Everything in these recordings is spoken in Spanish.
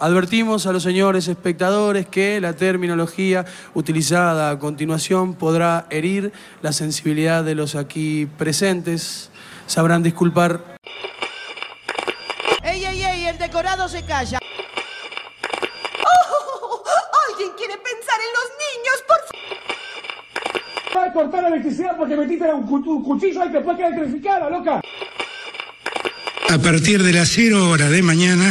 Advertimos a los señores espectadores que la terminología utilizada a continuación podrá herir la sensibilidad de los aquí presentes. Sabrán disculpar. ¡Ey, ey, ey! El decorado se calla. ¡Oh! ¿Alguien quiere pensar en los niños, por favor? Va a cortar la electricidad porque metiste un, cu- un cuchillo ahí que después queda electrificada, loca. A partir de las 0 horas de mañana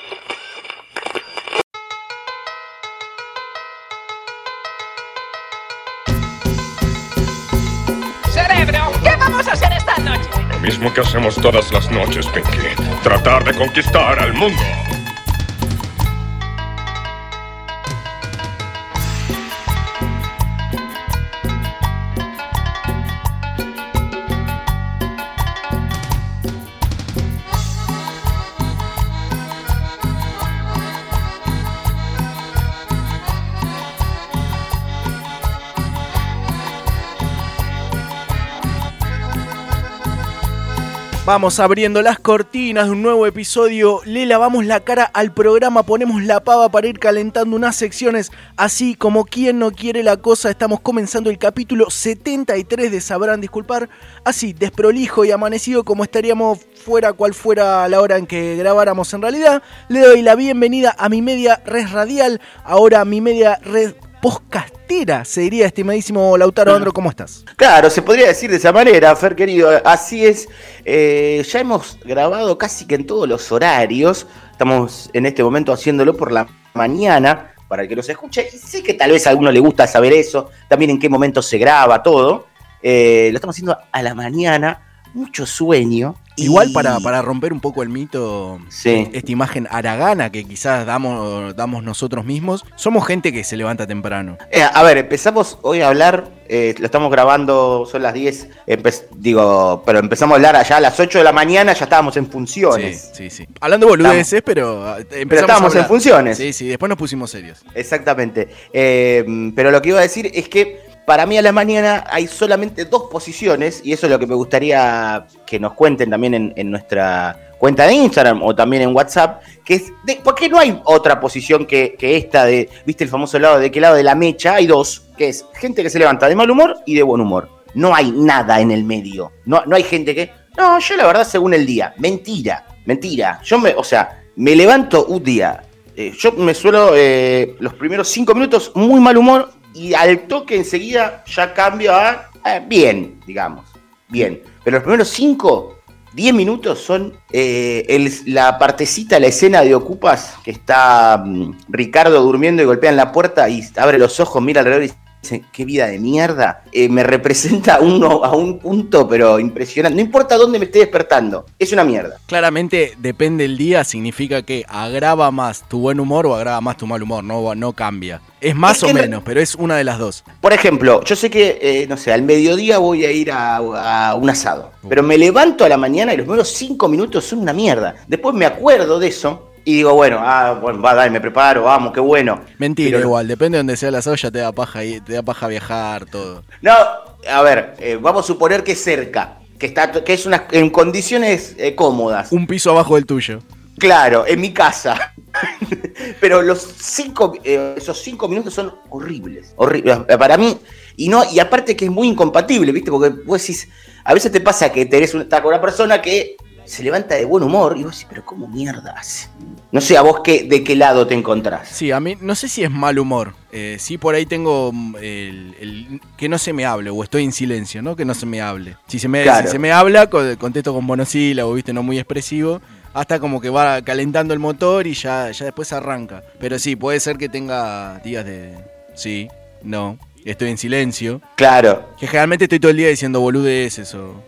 Mismo que hacemos todas las noches, Pinky. Tratar de conquistar al mundo. Vamos abriendo las cortinas de un nuevo episodio, le lavamos la cara al programa, ponemos la pava para ir calentando unas secciones, así como quien no quiere la cosa, estamos comenzando el capítulo 73 de Sabrán Disculpar, así desprolijo y amanecido como estaríamos fuera cual fuera la hora en que grabáramos en realidad, le doy la bienvenida a mi media red radial, ahora mi media red podcastera, se diría estimadísimo Lautaro Andro, ¿cómo estás? Claro, se podría decir de esa manera, Fer querido. Así es. Eh, ya hemos grabado casi que en todos los horarios. Estamos en este momento haciéndolo por la mañana para el que nos escuche. Y sé que tal vez a alguno le gusta saber eso. También en qué momento se graba todo. Eh, lo estamos haciendo a la mañana. Mucho sueño. Y- Igual para, para romper un poco el mito, Sí. esta imagen aragana que quizás damos, damos nosotros mismos, somos gente que se levanta temprano. Eh, a ver, empezamos hoy a hablar, eh, lo estamos grabando, son las 10, empe- digo, pero empezamos a hablar allá a las 8 de la mañana, ya estábamos en funciones. sí, sí. Hablando de boludeces, pero ah, empezamos estábamos a hablar. en funciones. Sí, sí, después nos pusimos serios. Exactamente. Eh, pero lo que iba a decir es que para mí a la mañana hay solamente dos posiciones, y eso es lo que me gustaría que nos cuenten también en, nuestra cuenta de Instagram o también en WhatsApp, que es, de, ¿por qué no hay otra posición que, que esta de, viste el famoso lado, de qué lado de la mecha? Hay dos, que es gente que se levanta de mal humor y de buen humor. No hay nada en el medio. No, no hay gente que, no, yo la verdad según el día. Mentira, mentira. Yo me, o sea, me levanto un día, eh, yo me suelo eh, los primeros cinco minutos muy mal humor y al toque enseguida ya cambio a eh, bien, digamos. Bien. Pero los primeros cinco, diez minutos son eh, la partecita, la escena de Ocupas, que está mm, Ricardo durmiendo y golpea en la puerta y abre los ojos, mira alrededor y qué vida de mierda. Eh, me representa uno a un punto, pero impresionante. No importa dónde me esté despertando, es una mierda. Claramente, depende el día, significa que agrava más tu buen humor o agrava más tu mal humor, no, no cambia. Es más Es o menos, pero es una de las dos. Por ejemplo, yo sé que, eh, no sé, al mediodía voy a ir a, a un asado, pero me levanto a la mañana y los primeros cinco minutos son una mierda. Después me acuerdo de eso y digo, bueno, ah, bueno, va, dale, me preparo, vamos, qué bueno. Mentira, Pero- igual, depende de donde sea el asado, ya te da paja, y- te da paja viajar, todo. No, a ver, eh, vamos a suponer que es cerca, que, está, que es una, en condiciones eh, cómodas. Un piso abajo del tuyo. Claro, en mi casa. Pero los cinco, eh, esos cinco minutos son horribles. Horribles. Para mí, y no, y aparte que es muy incompatible, ¿viste? Porque vos decís, a veces te pasa que tenés un, estás con una persona que se levanta de buen humor y vos decís, pero ¿cómo mierda hace? No sé, a vos qué, de qué lado te encontrás. Sí, a mí no sé si es mal humor. Eh, sí, por ahí tengo mm, el, el- que no se me hable o estoy en silencio, ¿no? Que no se me hable. Si se me, Claro. si se me habla, co- contesto con monosílabo, ¿viste? No muy expresivo. Hasta como que va calentando el motor y ya, ya después arranca. Pero sí, puede ser que tenga días de sí, no, estoy en silencio. Claro. Que generalmente estoy todo el día diciendo boludeces o...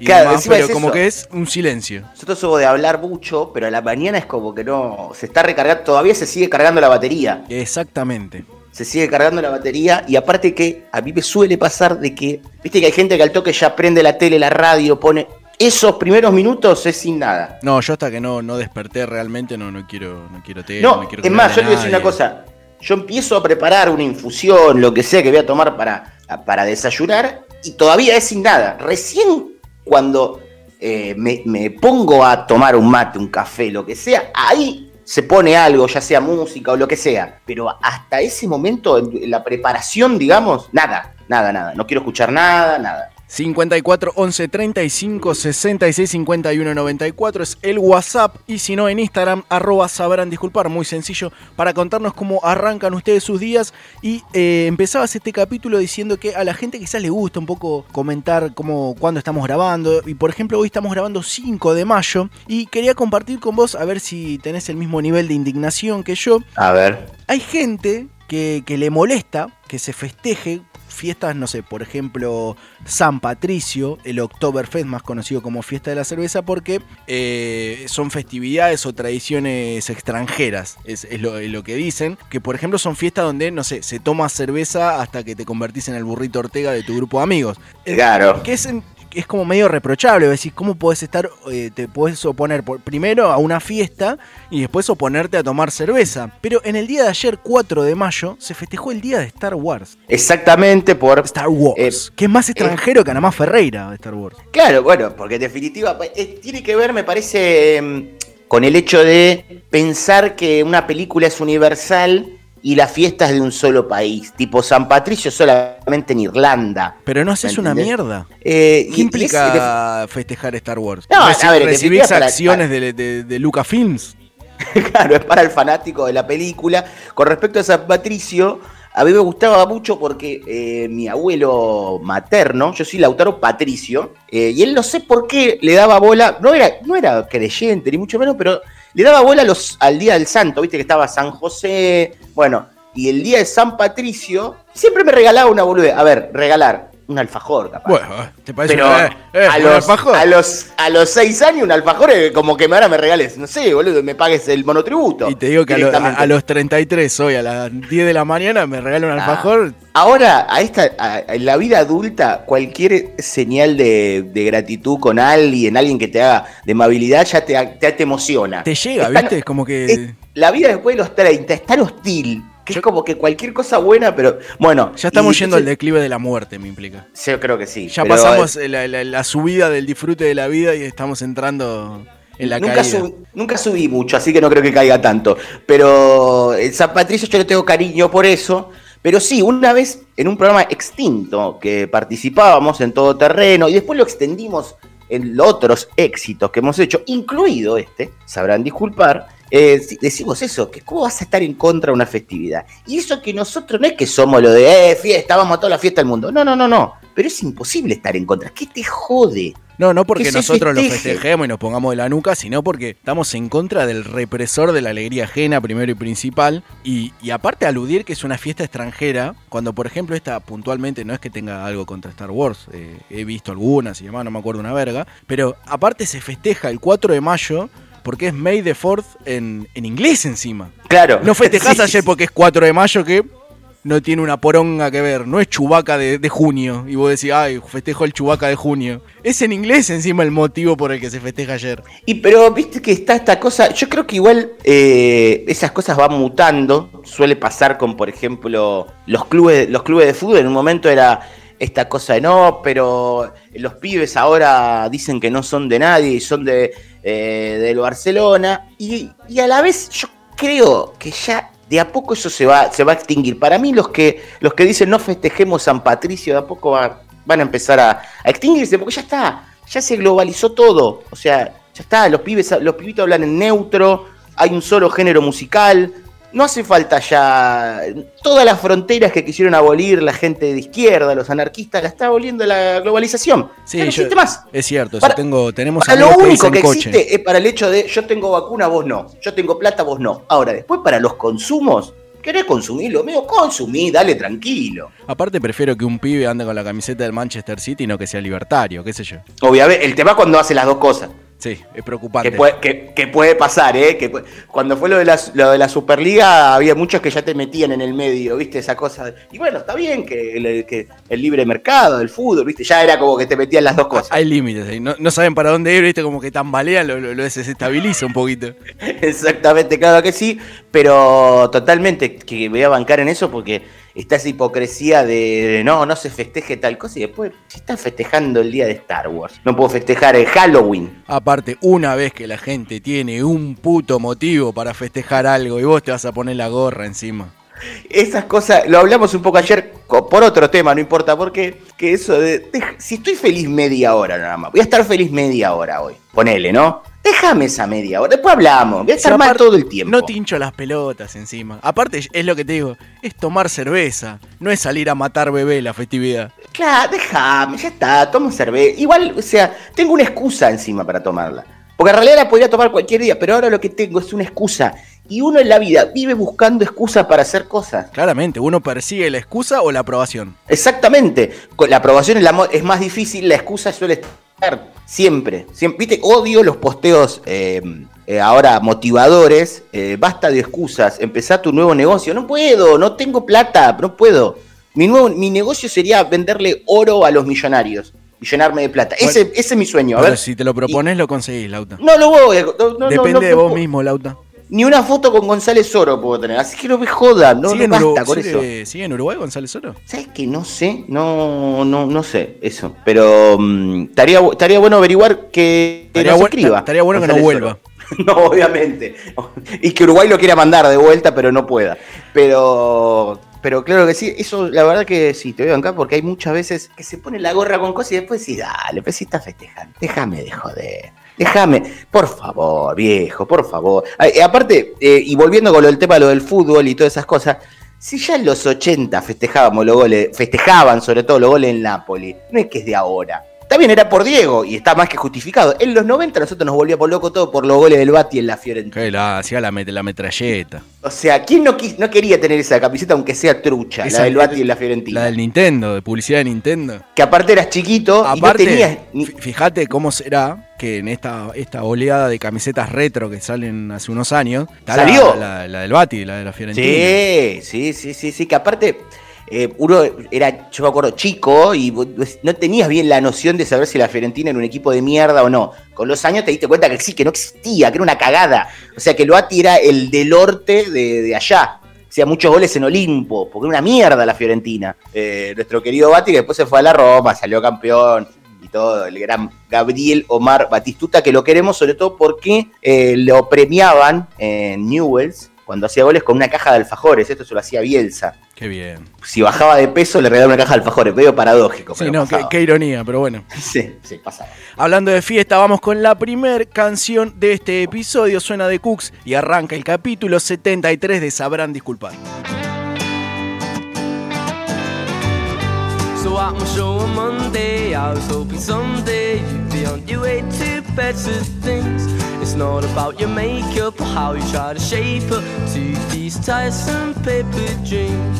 y Claro, demás, pero es como eso. que es un silencio. Nosotros somos de hablar mucho, pero a la mañana es como que no. Se está recargando, todavía se sigue cargando la batería. Exactamente. Se sigue cargando la batería y aparte que a mí me suele pasar de que, viste que hay gente que al toque ya prende la tele, la radio, pone. Esos primeros minutos es sin nada. No, yo hasta que no, no desperté realmente no, no quiero no quiero tele, No, no quiero es más, yo te voy a decir una cosa. Yo empiezo a preparar una infusión, lo que sea que voy a tomar para, para desayunar, y todavía es sin nada. Recién cuando eh, me, me pongo a tomar un mate, un café, lo que sea, ahí se pone algo, ya sea música o lo que sea. Pero hasta ese momento, en la preparación, digamos, nada, nada, nada. No quiero escuchar nada, nada. 54 11 35 66 51 94 es el WhatsApp. Y si no en Instagram arroba sabrán disculpar, muy sencillo para contarnos cómo arrancan ustedes sus días. Y eh, empezabas este capítulo diciendo que a la gente quizás le gusta un poco comentar cómo, cuándo estamos grabando. Y por ejemplo hoy estamos grabando 5 de mayo. Y quería compartir con vos a ver si tenés el mismo nivel de indignación que yo. A ver. Hay gente que, que le molesta que se festeje fiestas, no sé, por ejemplo, San Patricio, el Oktoberfest, más conocido como Fiesta de la Cerveza, porque eh, son festividades o tradiciones extranjeras, es, es lo, es lo que dicen, que por ejemplo son fiestas donde, no sé, se toma cerveza hasta que te convertís en el burrito Ortega de tu grupo de amigos. Claro. Que es, en- es como medio reprochable, decir, ¿cómo podés estar, eh, te podés oponer por- primero a una fiesta y después oponerte a tomar cerveza? Pero en el día de ayer, 4 de mayo, se festejó el día de Star Wars. Exactamente por. Star Wars. Eh, que es más extranjero que Anamá Ferreira de Star Wars. Claro, bueno, porque en definitiva pa- eh, tiene que ver, me parece, mm, con el hecho de pensar que una película es universal y la fiesta es de un solo país. Tipo San Patricio solamente en Irlanda. Pero no haces ¿Me una mierda. Eh, y- ¿Qué y implica festejar Star Wars? No, a Reci- ver, en recibís para- acciones de, de, de Lucasfilms. Claro, es para el fanático de la película. Con respecto a San Patricio, a mí me gustaba mucho porque eh, mi abuelo materno, yo soy Lautaro Patricio, eh, y él no sé por qué le daba bola, no era, no era creyente ni mucho menos, pero le daba bola los, al Día del Santo, viste que estaba San José, bueno, y el Día de San Patricio, siempre me regalaba una boludez. A ver, regalar un alfajor, capaz. Bueno, ¿te parece Pero una- eh, a, los, alfajor? a, los, a los seis años un alfajor es como que ahora me regales, no sé, boludo, me pagues el monotributo. Y te digo que a, lo- a- a los 33 hoy, a las 10 de la mañana, me regalan un Ah. alfajor. Ahora, a esta, en la vida adulta, cualquier señal de, de gratitud con alguien, alguien que te haga de amabilidad, ya te, te, te emociona. Te llega, Es tan- ¿viste? Es como que. es- la vida después de los 30 es tan hostil que es como que cualquier cosa buena, pero bueno. Ya estamos y- yendo al declive de la muerte, me implica. Yo creo que sí. Ya pasamos la, la- la subida del disfrute de la vida y estamos entrando en la nunca, sub- nunca subí mucho, así que no creo que caiga tanto. Pero en San Patricio yo le tengo cariño por eso. Pero sí, una vez en un programa extinto que participábamos en todo terreno y después lo extendimos en los otros éxitos que hemos hecho, incluido este, sabrán disculpar, eh, decimos eso, que cómo vas a estar en contra de una festividad. Y eso que nosotros no es que somos lo de, eh, fiesta, vamos a toda la fiesta del mundo. No, no, no, no. Pero es imposible estar en contra. ¿Qué te jode? No, no porque nosotros lo festeje. festejemos y nos pongamos de la nuca, sino porque estamos en contra del represor de la alegría ajena, primero y principal. Y, y aparte aludir que es una fiesta extranjera, cuando por ejemplo esta puntualmente no es que tenga algo contra Star Wars, eh, he visto algunas y demás, no me acuerdo una verga, pero aparte se festeja el 4 de mayo porque es May the 4th en, en inglés encima. Claro. No festejás Sí, ayer porque es 4 de mayo que no tiene una poronga que ver. No es Chubaca de, de junio. Y vos decís, ay, festejo el Chubaca de junio. Es en inglés encima el motivo por el que se festeja ayer. Y pero viste que está esta cosa, yo creo que igual eh, esas cosas van mutando, suele pasar con por ejemplo los clubes, los clubes de fútbol, en un momento era esta cosa de no, pero los pibes ahora dicen que no son de nadie y son de eh, del Barcelona, y, y a la vez yo creo que ya de a poco eso se va, se va a extinguir. Para mí los que, los que dicen no festejemos San Patricio, de a poco va- van a empezar a, a extinguirse, porque ya está, ya se globalizó todo. O sea, ya está, los pibes, los pibitos hablan en neutro, hay un solo género musical. No hace falta ya. Todas las fronteras que quisieron abolir la gente de izquierda, los anarquistas, la está aboliendo la globalización. Sí, Ya no yo- existe más. es cierto. Para- tengo, tenemos Para lo que único que coche. existe es para el hecho de yo tengo vacuna, vos no. Yo tengo plata, vos no. Ahora, después para los consumos, ¿Querés consumirlo? Medio consumí, dale tranquilo. Aparte prefiero que un pibe ande con la camiseta del Manchester City y no que sea libertario, qué sé yo. Obviamente, el tema es cuando hace las dos cosas. Sí, es preocupante. Que puede, que, que puede pasar, ¿eh? Que puede- cuando fue lo de, la, lo de la Superliga, había muchos que ya te metían en el medio, ¿viste? Esa cosa. Y bueno, está bien que el, que el libre mercado, el fútbol, ¿viste? Ya era como que te metían las dos cosas. Hay límites ahí, no, no saben para dónde ir, viste, como que tambalean, lo, lo, lo desestabiliza un poquito. Exactamente, claro que sí, pero totalmente que voy a bancar en eso porque está esa hipocresía de no, no se festeje tal cosa y después, si estás festejando el día de Star Wars, no puedo festejar el Halloween. Aparte, una vez que la gente tiene un puto motivo para festejar algo y vos te vas a poner la gorra encima. Esas cosas, lo hablamos un poco ayer por otro tema, no importa por qué, que eso de, de- si estoy feliz media hora nada más, voy a estar feliz media hora hoy, ponele, ¿no? Déjame esa media hora, después hablamos, voy a estar mal todo el tiempo. No te hincho las pelotas encima. Aparte, es lo que te digo, es tomar cerveza, no es salir a matar bebé la festividad. Claro, déjame, ya está, tomo cerveza. Igual, o sea, tengo una excusa encima para tomarla. Porque en realidad la podría tomar cualquier día, pero ahora lo que tengo es una excusa. Y uno en la vida vive buscando excusas para hacer cosas. Claramente, uno persigue la excusa o la aprobación. Exactamente. Con La aprobación es, más difícil, la excusa suele estar siempre. siempre Viste, odio los posteos eh, eh, ahora motivadores. eh, basta de excusas, empezá tu nuevo negocio. No puedo, no tengo plata, no puedo. Mi, nuevo, mi negocio sería venderle oro a los millonarios y llenarme de plata. ese, ese es mi sueño. A ver. si te lo propones, lo conseguís, Lauta. No lo voy no, no, Depende no, de vos mismo, Lauta. Ni una foto con González Oro puedo tener. Así que no me jodan, no, ¿Sigue, no basta con eso. sigue- en Uruguay González Oro? ¿Sabes que no sé? No, no, no sé eso. Pero mm, estaría, estaría bueno averiguar que, Estaría bu- escriba. estaría bueno que no vuelva. Oro. No, obviamente. Y que Uruguay lo quiera mandar de vuelta, pero no pueda. Pero, pero claro que sí, eso la verdad que sí, te voy a bancar porque hay muchas veces que se pone la gorra con cosas y después sí, dale, pues sí estás festejando. Déjame de joder. Déjame, por favor, viejo, por favor. Eh, aparte, eh, y volviendo con lo del tema lo del fútbol y todas esas cosas, si ya en los 80 festejábamos los goles, festejaban sobre todo los goles en Napoli, no es que es de ahora. También era por Diego y está más que justificado. En los 90 nosotros nos volvíamos locos todo por los goles del Bati en la Fiorentina. Que la hacía la, met- la metralleta. O sea, ¿quién no, quis- no quería tener esa camiseta aunque sea trucha? Esa- la del Bati en la Fiorentina. La del Nintendo, de publicidad de Nintendo. Que aparte eras chiquito Aparte, y no tenías... ni- fíjate cómo será que en esta, esta oleada de camisetas retro que salen hace unos años, está la- ¿Salió? La, la del Bati, la de la Fiorentina. Sí, sí, sí, sí, sí, que aparte eh, uno era, yo me acuerdo, chico y vos no tenías bien la noción de saber si la Fiorentina era un equipo de mierda o no. Con los años te diste cuenta que sí, que no existía, que era una cagada. O sea, que el Bati era el del norte de, de allá. Hacía muchos goles en Olimpo, porque era una mierda la Fiorentina. Eh, nuestro querido Bati, que después se fue a la Roma, salió campeón y todo, el gran Gabriel Omar Batistuta, que lo queremos sobre todo porque eh, lo premiaban en Newells cuando hacía goles con una caja de alfajores. Esto se lo hacía Bielsa. Qué bien. Si bajaba de peso, le regalaban una caja de alfajores. Medio paradójico. Sí, pero no, qué, ironía, pero bueno. Sí, sí, pasaba. Hablando de fiesta, vamos con la primer canción de este episodio. Suena de Cooks y arranca el capítulo 73 de Sabrán Disculpar. So at my show on Monday, I was hoping someday you'd be on your way to better things. It's not about your makeup or how you try to shape up to these tiresome paper dreams.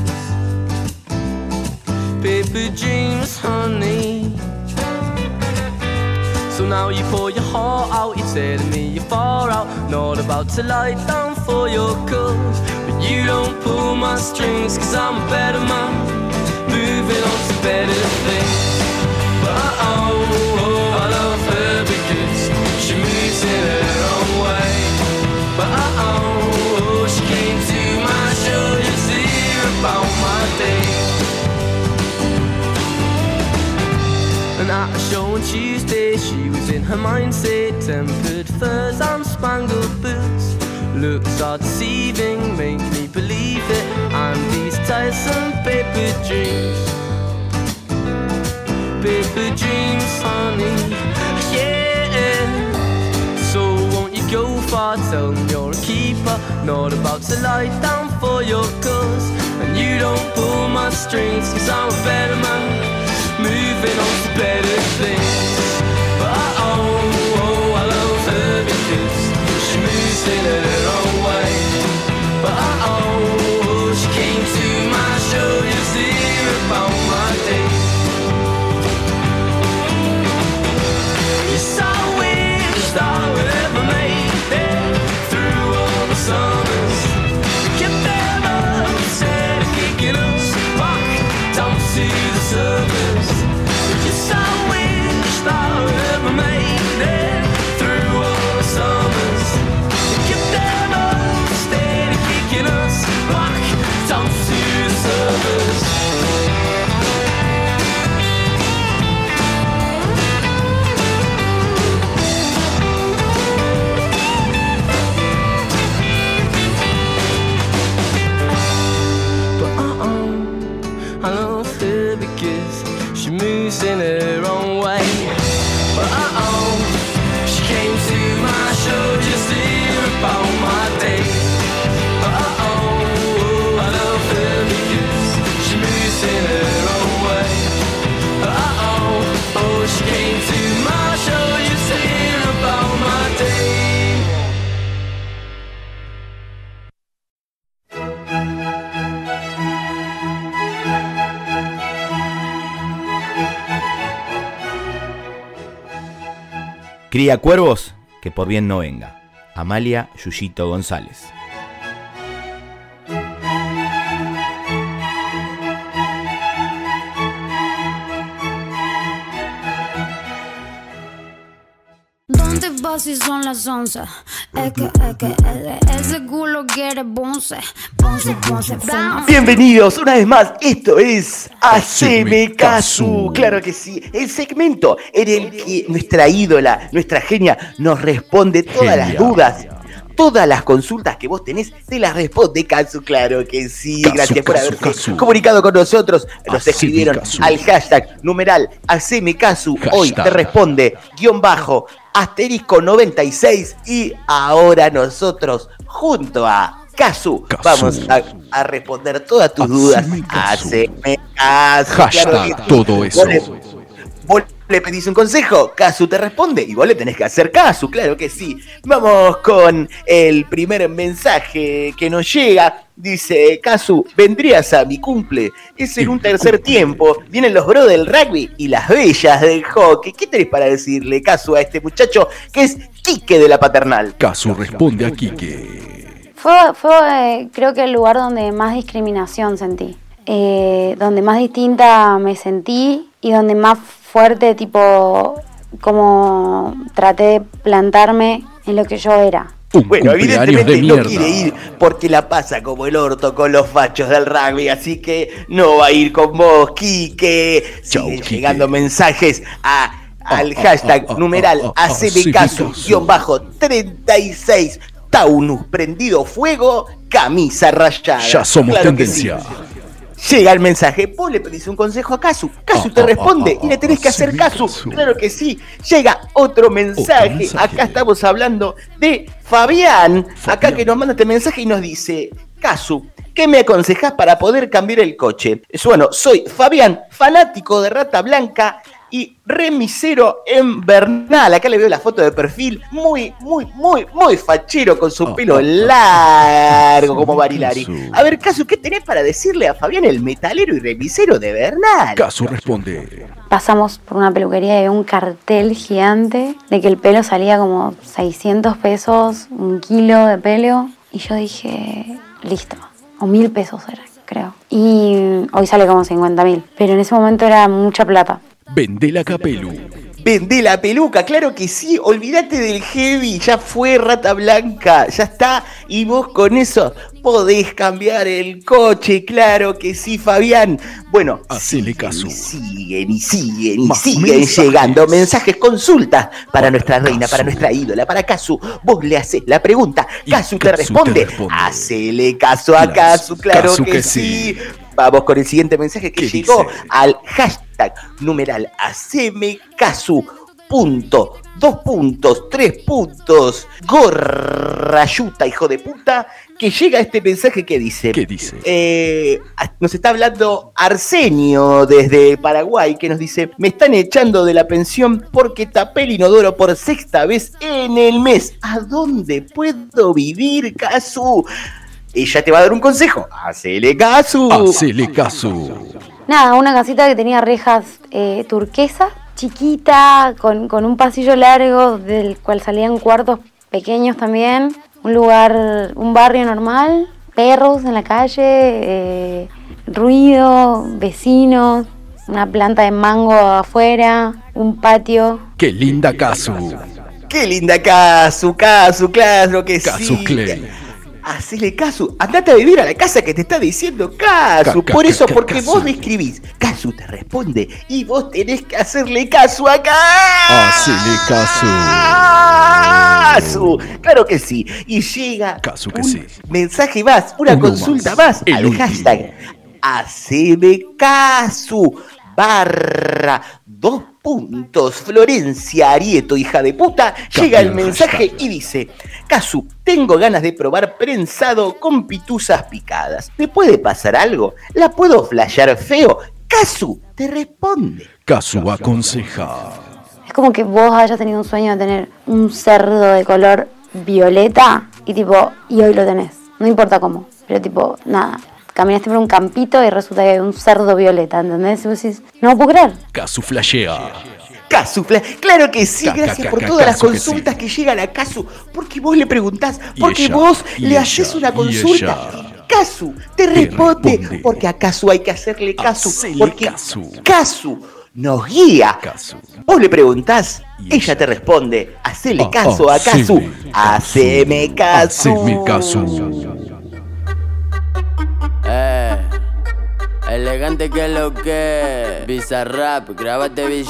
Paper dreams, honey. So now you pour your heart out, you're telling me you're far out. Not about to lie down for your cause. But you don't pull my strings, cause I'm a better man. Moving on to better things. But oh, show on Tuesday, she was in her mindset. Tempered furs and spangled boots. Looks are deceiving, make me believe it. And these tiresome paper dreams. Paper dreams, honey. Yeah. So won't you go far? Tell them you're a keeper. Not about to lie down for your cause. And you don't pull my strings, cause I'm a better man moving on to better things. But oh, oh, I love her because she moves in her Cría cuervos, que por bien no venga. Amalia Yuyito González. ¿Dónde vas si son las 11? Es que, es que, es- ese culo quiere bonce. Bonce, bonce, bonce. Bienvenidos una vez más, esto es Haceme Casu. Claro que sí, el segmento en el que nuestra ídola, nuestra genia, nos responde todas las dudas. Todas las consultas que vos tenés, te las responde Casu, claro que sí. Gracias por haberse comunicado con nosotros. Nos Haceme escribieron al hashtag numeral Haceme. Hoy te responde guion bajo asterisco 96 y ahora nosotros junto a Casu. vamos a, a responder todas tus dudas. Haceme. Hashtag claro todo eso. Le pedís un consejo, Casu te responde y vos le tenés que hacer caso, claro que sí. Vamos con el primer mensaje que nos llega. Dice, Casu, vendrías a mi cumple. Es en un tercer tiempo. Vienen los bros del rugby y las bellas del hockey. ¿Qué tenés para decirle, Casu, a este muchacho que es Quique de la paternal? Casu responde a Quique. Fue, fue eh, creo que el lugar donde más discriminación sentí, Eh, donde más distinta me sentí y donde más fuerte, tipo, como traté de plantarme en lo que yo era. Bueno, evidentemente de no quiere ir porque la pasa como el orto con los fachos del rugby, así que no va a ir con vos, Quique. Siguen llegando mensajes a, al hashtag ah, numeral ah, ah, haceme sí, caso, guion bajo 36, Taunus prendido fuego, camisa rayada. Ya somos Claro que tendencia. sí. Llega el mensaje, vos le pedís un consejo a Casu, Casu te responde y le tenés que hacer caso. Claro que sí. Llega otro mensaje. Acá estamos hablando de Fabián, acá que nos manda este mensaje y nos dice, Casu, ¿qué me aconsejás para poder cambiar el coche? Bueno, soy Fabián, fanático de Rata Blanca y remisero en Bernal. Acá le veo la foto de perfil, muy, muy, muy, muy fachero con su pelo largo como Barilari. A ver, Casu, ¿qué tenés para decirle a Fabián, el metalero y remisero de Bernal? Casu responde. Pasamos por una peluquería y un cartel gigante de que el pelo salía como 600 pesos, un kilo de pelo. Y yo dije, listo, o mil pesos era, creo. Y hoy sale como 50 mil, pero en ese momento era mucha plata. Vende la capelu. Vende la peluca, claro que sí, olvídate del heavy, ya fue rata blanca, ya está, y vos con eso podés cambiar el coche, claro que sí, Fabián. Bueno, Hacele caso. siguen y siguen y Más siguen mensajes. llegando mensajes, consultas para nuestra reina, para nuestra ídola, para Casu. Vos le haces la pregunta, Casu te responde, hacele caso a Casu, claro que, que sí. Vamos con el siguiente mensaje que ¿Qué llegó dice? al hashtag numeral haceme casu punto dos puntos tres puntos gorrayuta hijo de puta que llega este mensaje que dice ¿Qué dice? eh, nos está hablando Arsenio desde Paraguay que nos dice me están echando de la pensión porque tapé el inodoro por sexta vez en el mes ¿a dónde puedo vivir casu? ella te va a dar un consejo hacele casu Hacele caso. Nada, una casita que tenía rejas eh, turquesas, chiquita, con, con un pasillo largo del cual salían cuartos pequeños también, un lugar, un barrio normal, perros en la calle, eh, ruido, vecinos, una planta de mango afuera, un patio. Qué linda caso. Qué linda Casu, Casu, claro que Casu sí. Clay. Hacele Casu, andate a vivir a la casa que te está diciendo Casu. Ca- ca- Por eso, porque vos le escribís, Casu te responde y vos tenés que hacerle caso acá. Hacele caso. Casu, claro que sí. Y llega Caso que un sí. mensaje más, una Uno consulta más, más, al último. hashtag Haceme barra dos puntos Florencia Arieto, hija de puta, llega el mensaje y dice, Casu, tengo ganas de probar prensado con pituzas picadas. ¿Me puede pasar algo? ¿La puedo flashear feo? Casu, te responde. Casu aconseja. Es como que vos hayas tenido un sueño de tener un cerdo de color violeta y tipo, y hoy lo tenés. No importa cómo, pero tipo, nada. Caminaste por un campito y resulta que hay un cerdo violeta, ¿entendés? Y vos decís, no puedo creer. Casu flashea. Casu, claro que sí, gracias por todas las Casu que sí. consultas que llegan a Casu, porque vos le preguntás, porque ella, vos le haces una consulta. Casu te responde, responde. porque a Casu hay que hacerle caso, porque. Casu nos guía. Casu. Vos le preguntás, ella te responde, hacele Ah, caso a Casu, haceme caso. Haceme caso. Elegante que lo que. Bizarrap, grábate.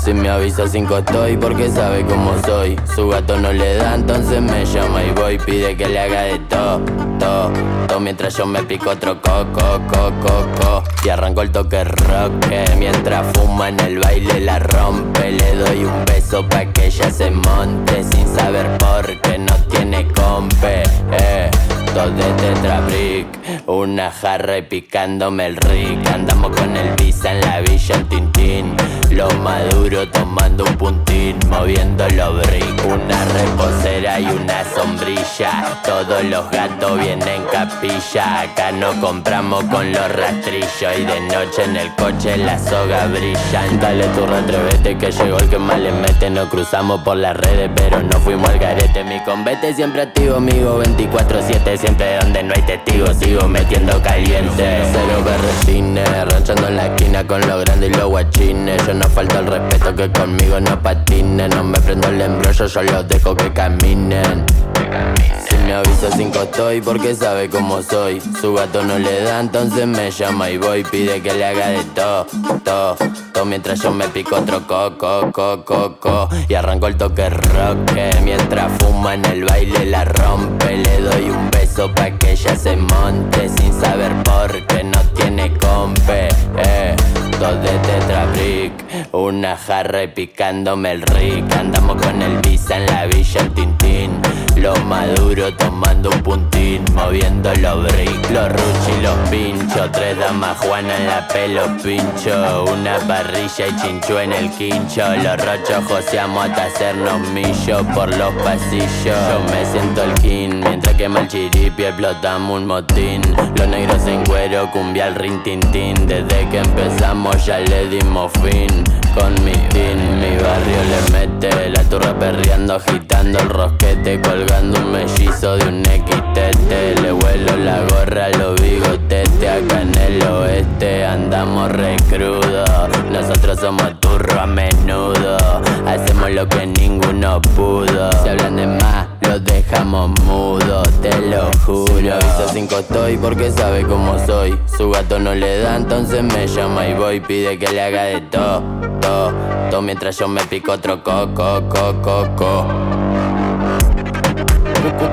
Si me avisa cinco estoy porque sabe cómo soy. Su gato no le da, entonces me llama y voy. Pide que le haga de todo, todo, todo. Mientras yo me pico otro coco, coco, coco. Y arranco el toque rock. Mientras fuma en el baile la rompe. Le doy un beso pa' que ella se monte. Sin saber por qué no tiene compe. Eh. Dos de Tetra Brick, una jarra y picándome el rick. Andamos con el visa en la villa, el tintín. Lo maduro tomando un puntín, moviendo los brick. Una reposera y una sombrilla. Todos los gatos vienen capilla. Acá no compramos con los rastrillos. Y de noche en el coche las sogas brillan. Dale tu atrévete que llegó el que más le mete. No cruzamos por las redes, pero no fuimos al garete. Mi convete siempre activo, amigo 24-7. Siempre donde no hay testigos, sigo metiendo caliente. Cero berretines, ranchando en la esquina con los grandes y los guachines. Falto el respeto que conmigo no patinen. No me prendo el embrollo, yo los dejo que caminen. Si me avisa cinco estoy porque sabe cómo soy. Su gato no le da, entonces me llama y voy. Pide que le haga de todo, todo, todo. Mientras yo me pico otro coco, coco, coco. Y arranco el toque rock. Mientras fuma en el baile la rompe. Le doy un beso pa' que ella se monte. Sin saber por qué no tiene compe. Eh. Dos de Tetra Brick, una jarra picándome el rick. Andamos con el visa en la villa, el tintín. Lo maduro tomando un puntín, moviendo los brick, los ruchi, los pinchos. Tres damas Juana en la pelo pincho. Una parrilla y chinchú en el quincho. Los rochos joseamos hasta hacernos millo por los pasillos. Yo me siento el king, mientras quema el chiripi explotamos un motín. Los negros en cuero, cumbia el rin tin tin. Desde que empezamos ya le dimos fin. Con mi team, mi barrio le mete La turra perreando, agitando el rosquete Colgando un mellizo de un XTT Le vuelo la gorra a los bigotetes Acá en el oeste andamos recrudos Nosotros somos turro a menudo Hacemos lo que ninguno pudo. Si hablan de más, los dejamos mudos Te lo juro. Aviso cinco estoy porque sabe cómo soy. Su gato no le da, entonces me llama y voy. Pide que le haga de todo, todo, todo Mientras yo me pico otro coco, coco, coco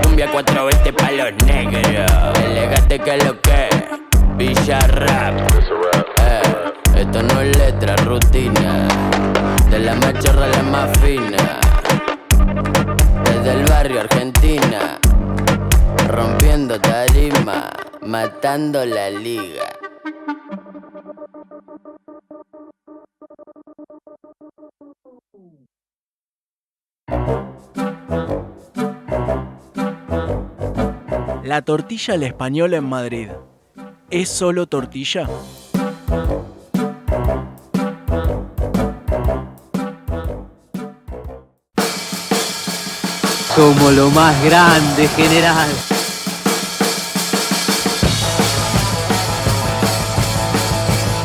Cumbia 420 pa' los negros. Elegante que lo que Villa Rap. Eh, Esto no es letra, rutina. De la más chorra la más fina Desde el barrio Argentina Rompiendo tarima Matando la liga La tortilla a la española en Madrid. ¿Es solo tortilla? Somos lo más grande, general.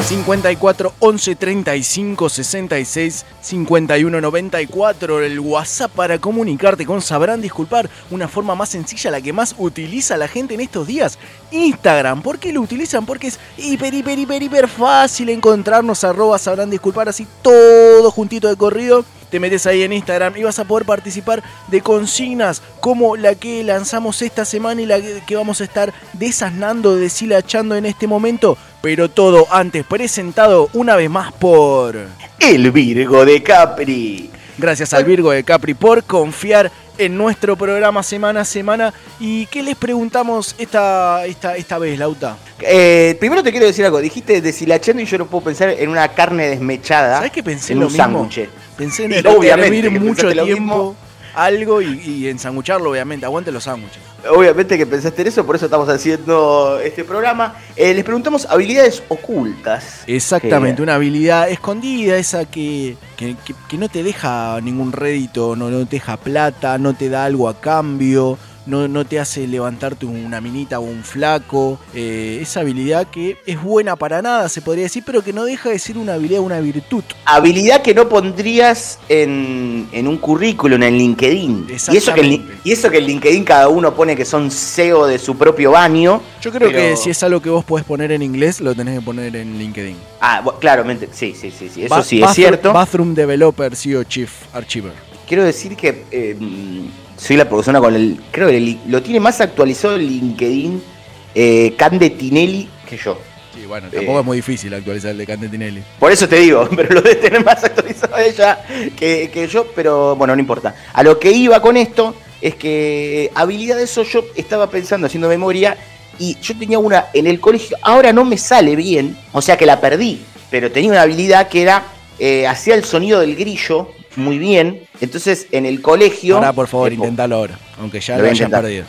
...54 11 35 66 51 94... ...el WhatsApp para comunicarte con Sabrán Disculpar... ...una forma más sencilla, la que más utiliza la gente en estos días... ...Instagram, ¿por qué lo utilizan? Porque es hiper, hiper, hiper, hiper fácil encontrarnos... ...arroba Sabrán Disculpar, así todo juntito de corrido... Te metes ahí en Instagram y vas a poder participar de consignas como la que lanzamos esta semana y la que vamos a estar desasnando, deshilachando en este momento. Pero todo antes presentado una vez más por... El Virgo de Capri. Gracias al Virgo de Capri por confiar en nuestro programa semana a semana. ¿Y qué les preguntamos esta, esta, esta vez, Lauta? Eh, primero te quiero decir algo. Dijiste deshilachando y yo no puedo pensar en una carne desmechada. ¿Sabes qué pensé en lo un mismo? sándwich. Pensé en Y el obviamente mucho tiempo mismo. Algo y, y ensangucharlo, obviamente. Aguante los sándwiches. Obviamente que pensaste en eso, por eso estamos haciendo este programa. Eh, les preguntamos habilidades ocultas. Exactamente, Eh, una habilidad escondida, esa que, que, que- que no te deja ningún rédito, no, no te deja plata, no te da algo a cambio, no, no te hace levantarte una minita o un flaco. eh, esa habilidad que es buena para nada, se podría decir, pero que no deja de ser una habilidad, una virtud. Habilidad que no pondrías en, en un currículum, en LinkedIn. Y eso, que y eso que en LinkedIn cada uno pone que son CEO de su propio baño. Yo creo pero- que si es algo que vos podés poner en inglés, lo tenés que poner en LinkedIn. Ah, claramente, sí, sí, sí, sí. Eso Ba- sí es cierto. Bathroom Developer CEO Chief Archiver. Quiero decir que eh, soy la persona con el. Creo que el- lo tiene más actualizado el LinkedIn eh, Cande Tinelli que yo. Sí, bueno, tampoco es muy difícil actualizar el de Cante Tinelli. Por eso te digo, pero lo debe tener más actualizado ella que, que yo, pero bueno, no importa. A lo que iba con esto es que habilidad de eso yo estaba pensando, haciendo memoria, y yo tenía una en el colegio, ahora no me sale bien, o sea que la perdí, pero tenía una habilidad que era, eh, hacía el sonido del grillo muy bien, entonces en el colegio... Pará, por favor, intentalo ahora, aunque ya Lo lo, intentar. perdido.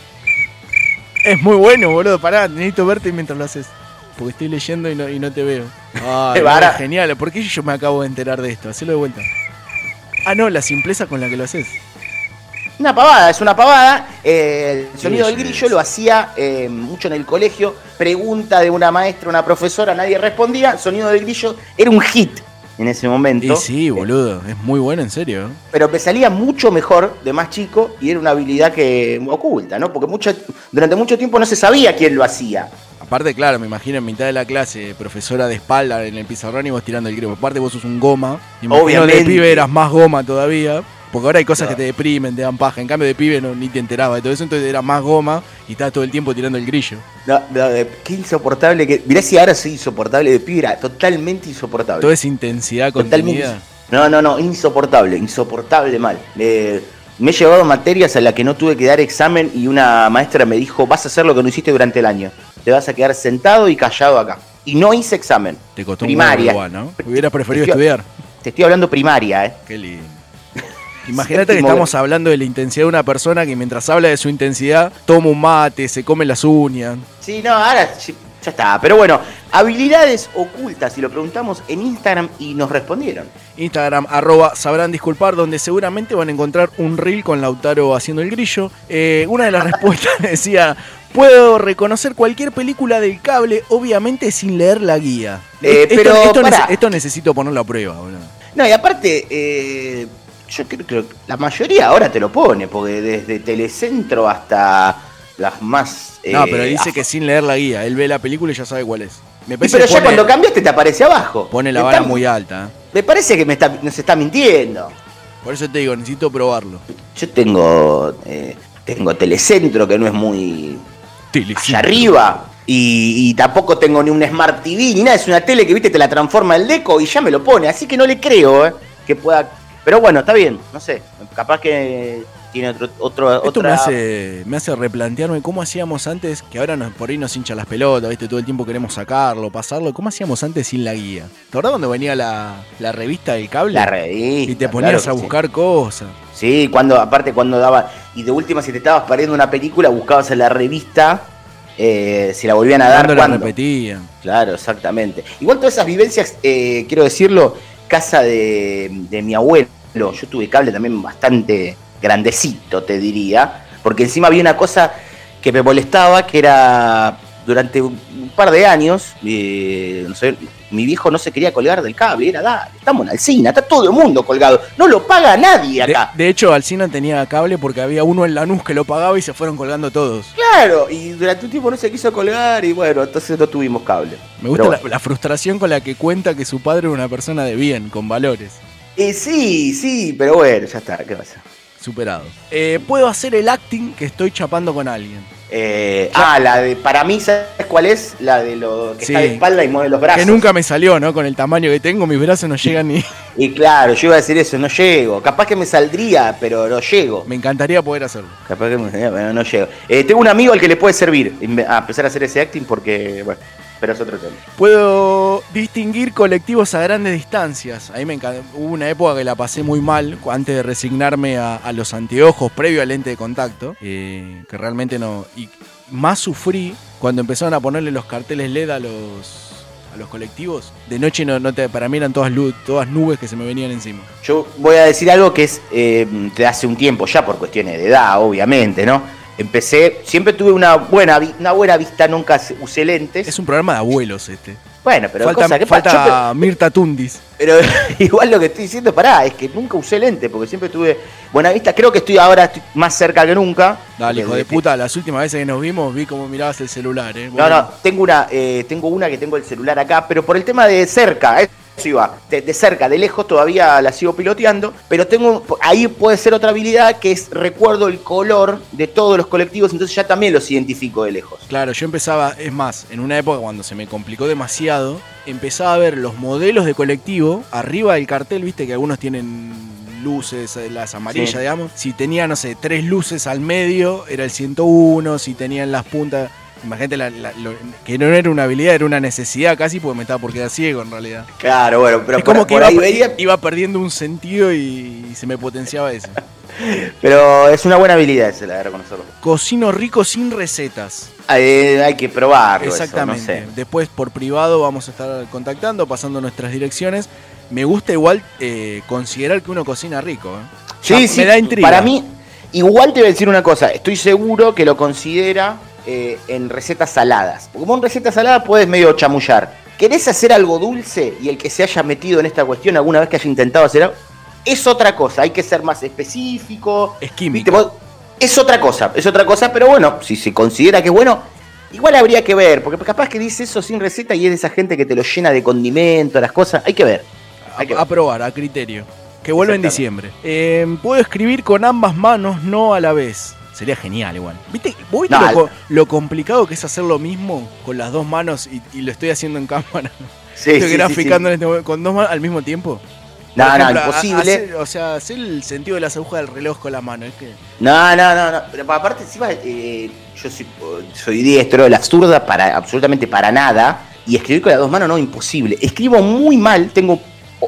Es muy bueno, boludo, pará, necesito verte mientras lo haces. Porque estoy leyendo y no, y no te veo. Pará. no, genial, ¿por qué yo me acabo de enterar de esto? Hacelo de vuelta. Ah, no, la simpleza con la que lo haces. Una pavada, es una pavada. Eh, el sonido del grillo lo hacía eh, mucho en el colegio. Pregunta de una maestra, una profesora, nadie respondía. Sonido del grillo era un hit en ese momento. Y sí, boludo, es muy bueno, en serio. ¿eh? Pero me salía mucho mejor de más chico y era una habilidad que oculta, ¿no? Porque mucho, durante mucho tiempo no se sabía quién lo hacía. Aparte, claro, me imagino en mitad de la clase, profesora de espalda en el pizarrón y vos tirando el grifo. Aparte, vos sos un goma. Imagino Obviamente. de pibe eras más goma todavía. Porque ahora hay cosas que te deprimen, te dan paja. En cambio, de pibe no, ni te enterabas de todo eso, entonces era más goma y estabas todo el tiempo tirando el grillo. No, no, de- qué insoportable que. Mirá si ahora soy insoportable de pibe, era totalmente insoportable. Toda esa intensidad Totalmente. contenida. No, no, no, insoportable, insoportable mal. Eh, me he llevado materias a las que no tuve que dar examen y una maestra me dijo, vas a hacer lo que no hiciste durante el año. Te vas a quedar sentado y callado acá. Y no hice examen. Te costó Primaria. un huevo igual, ¿no? Hubieras preferido Te estoy- estudiar. Te estoy hablando primaria, ¿eh? Qué lindo. Imagínate que estamos hablando de la intensidad de una persona que mientras habla de su intensidad toma un mate, se come las uñas. Sí, no, ahora ya está. Pero bueno, habilidades ocultas, y lo preguntamos en Instagram y nos respondieron. Instagram, arroba sabrán disculpar, donde seguramente van a encontrar un reel con Lautaro haciendo el grillo. Eh, una de las respuestas decía, puedo reconocer cualquier película del cable, obviamente sin leer la guía. Eh, esto, pero, esto necesito ponerlo a prueba, boludo. No, y aparte, eh, yo creo que la mayoría ahora te lo pone, porque desde Telecentro hasta las más... No, eh, pero dice af- que sin leer la guía, él ve la película y ya sabe cuál es. Me parece pero que ya pone- cuando cambiaste te aparece abajo. Pone la Me vara está- muy alta. ¿eh? Me parece que me está, nos está mintiendo. Por eso te digo, necesito probarlo. Yo tengo, eh, tengo Telecentro, que no es muy allá arriba. Y, y tampoco tengo ni un Smart TV ni nada. Es una tele que, viste, te la transforma el deco y ya me lo pone. Así que no le creo, eh, que pueda... Pero bueno, está bien, no sé. Capaz que tiene otro, otro Esto otra... me hace, me hace replantearme cómo hacíamos antes, que ahora nos, por ahí nos hincha las pelotas, ¿viste? Todo el tiempo queremos sacarlo, pasarlo. ¿Cómo hacíamos antes sin la guía? ¿Te acordás cuando venía la, la revista del cable? La revista, Y te ponías claro a buscar cosas. Sí, cuando, aparte cuando daba, y de última si te estabas perdiendo una película, buscabas en la revista, eh, si la volvían a dar, Cuando la repetían. Claro, exactamente. Igual todas esas vivencias, eh, quiero decirlo, casa de, de mi abuelo, yo tuve cable también bastante grandecito, te diría, porque encima había una cosa que me molestaba, que era durante un par de años, eh, no sé, mi viejo no se quería colgar del cable, era, dale, estamos en Alcina, está todo el mundo colgado, no lo paga nadie acá. de hecho, Alcina tenía cable porque había uno en Lanús que lo pagaba y se fueron colgando todos. Claro, y durante un tiempo no se quiso colgar y bueno, entonces no tuvimos cable. Me gusta la, la frustración con la que cuenta que su padre era una persona de bien, con valores. Eh, sí, sí, pero bueno, ya está, ¿qué pasa? Superado. Eh, Puedo hacer el acting que estoy chapando con alguien. Eh, ah, la de, para mí, ¿sabes cuál es? La de lo que Sí. está de espalda y mueve los brazos. Que nunca me salió, ¿no? Con el tamaño que tengo, mis brazos no llegan ni. Y claro, yo iba a decir eso, no llego. Capaz que me saldría, pero no llego. Me encantaría poder hacerlo. Capaz que me saldría, pero no llego. Eh, tengo un amigo al que le puede servir a empezar a hacer ese acting porque, bueno. Pero es otro tema. Puedo distinguir colectivos a grandes distancias. A mí me encanta. Hubo una época que la pasé muy mal antes de resignarme a, a los anteojos previo al lente de contacto. eh, que realmente no. Y más sufrí cuando empezaron a ponerle los carteles LED a los. A los colectivos, de noche no, no te, para mí eran todas, luz, todas nubes que se me venían encima. Yo voy a decir algo que es eh, de hace un tiempo, ya por cuestiones de edad, obviamente, ¿no? Empecé, siempre tuve una buena, una buena vista, nunca usé lentes. Es un programa de abuelos este. Bueno, pero falta cosa pa- falta yo Mirta Tundis. Pero igual lo que estoy diciendo, pará, es que nunca usé lente, porque siempre tuve buena vista. Creo que estoy ahora estoy más cerca que nunca. Dale, hijo de puta, las últimas veces que nos vimos vi cómo mirabas el celular, eh. No, no, tengo una, eh, tengo una que tengo el celular acá, pero por el tema de cerca, eso iba, de, de cerca, de lejos todavía la sigo piloteando, pero tengo, ahí puede ser otra habilidad que es recuerdo el color de todos los colectivos, entonces ya también los identifico de lejos. Claro, yo empezaba, es más, en una época cuando se me complicó demasiado, empezaba a ver los modelos de colectivo arriba del cartel, viste que algunos tienen luces, eh, las amarillas, Sí. digamos. Si tenía, no sé, tres luces al medio, era el 101, si tenían las puntas... Imagínate la- la- lo- que no era una habilidad, era una necesidad casi porque me estaba por quedar ciego en realidad. Claro, bueno, pero es como por- que por iba, ahí per- veía- iba perdiendo un sentido y, y se me potenciaba eso. Pero es una buena habilidad esa, la de reconocerlo. Cocino rico sin recetas. Eh, hay que probarlo. eso, Exactamente. no sé. Después por privado vamos a estar contactando, pasando nuestras direcciones. Me gusta igual eh, considerar que uno cocina rico. ¿eh? Sí, sí, Me da intriga. para mí, igual te voy a decir una cosa, estoy seguro que lo considera eh, en recetas saladas. Porque como en recetas saladas puedes medio chamullar. ¿Querés hacer algo dulce? Y el que se haya metido en esta cuestión alguna vez que haya intentado hacer algo, es otra cosa, hay que ser más específico. Es. Vos- Es otra cosa, es otra cosa, pero bueno, si se considera que es bueno, igual habría que ver, porque capaz que dice eso sin receta y es de esa gente que te lo llena de condimentos, las cosas, hay que ver. Hay que A, a probar, a criterio. Que vuelve en diciembre. Eh, Puedo escribir con ambas manos, no a la vez. Sería genial igual. ¿Viste, ¿Vos viste No, lo, complicado que es hacer lo mismo con las dos manos y, y lo estoy haciendo en cámara? Sí, estoy sí, graficando sí, en este momento con dos manos al mismo tiempo. No, no, ejemplo, a- imposible. hacer- o sea, hacer el sentido de las agujas del reloj con la mano. Es que No, no, no, no. Pero aparte, encima, eh, yo soy, soy diestro, la zurda para absolutamente para nada. Y escribir con las dos manos, no, imposible. Escribo muy mal, tengo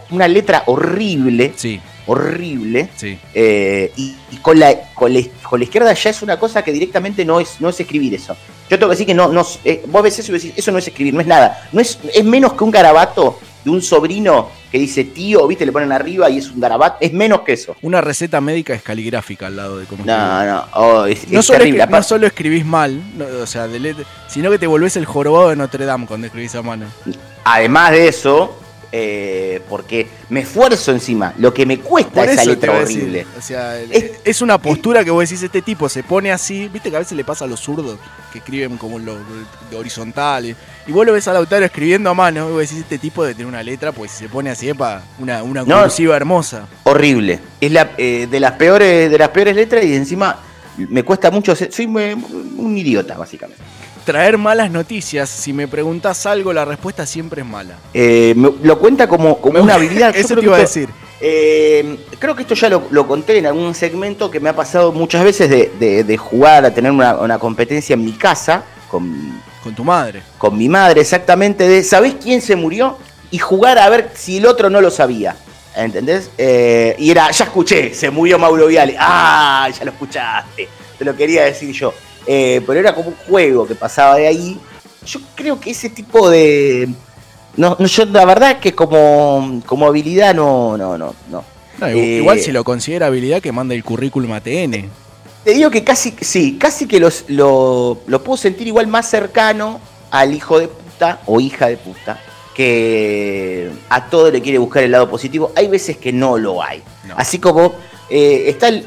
una letra horrible. Sí. Horrible. Sí. Eh, y y con, la, con, la, con la izquierda ya es una cosa que directamente no es, no es escribir eso. Yo tengo que decir que no, no eh, vos ves eso y decís, eso no es escribir, no es nada. No es, es menos que un garabato de un sobrino que dice tío, viste, le ponen arriba y es un garabato. Es menos que eso. una receta médica es caligráfica al lado de cómo No, no, oh, es, No es solo, terrible. no solo escribís mal, no, o sea, sino que te volvés el jorobado de Notre Dame cuando escribís a mano. Además de eso, eh, porque me esfuerzo encima, lo que me cuesta Por esa letra horrible. O sea, es, una postura que vos decís, este tipo se pone así, viste que a veces le pasa a los zurdos, que escriben como lo, de horizontal, y, vos lo ves a Lautaro escribiendo a mano, y vos decís, este tipo debe tener una letra, pues se pone así, para una, una No. cursiva hermosa. Horrible. Es la, eh, de las peores, de las peores letras y encima me cuesta mucho. ser- Soy muy- un idiota, básicamente. Traer malas noticias, si me preguntás algo, la respuesta siempre es mala. Eh, me- lo cuenta como, como una habilidad. Eso te que iba a decir. eh, creo que esto ya lo, lo conté en algún segmento que me ha pasado muchas veces de, de- de jugar a tener una, una competencia en mi casa con, Con tu madre. con mi madre exactamente de ¿sabés quién se murió? Y jugar a ver si el otro no lo sabía. ¿Entendés? Eh, y era, ya escuché, se murió Mauro Viale. Ah, ya lo escuchaste. Te lo quería decir yo. Eh, pero era como un juego que pasaba de ahí. Yo creo que ese tipo de. No, no, yo la verdad es que como, como habilidad no, no, no, no. No, Eh, igual si lo considera habilidad, que manda el currículum ATN. Te digo que casi, sí, casi que los, lo, lo puedo sentir igual más cercano al hijo de puta o hija de puta, que a todo le quiere buscar el lado positivo. Hay veces que no lo hay. Así como eh, está el,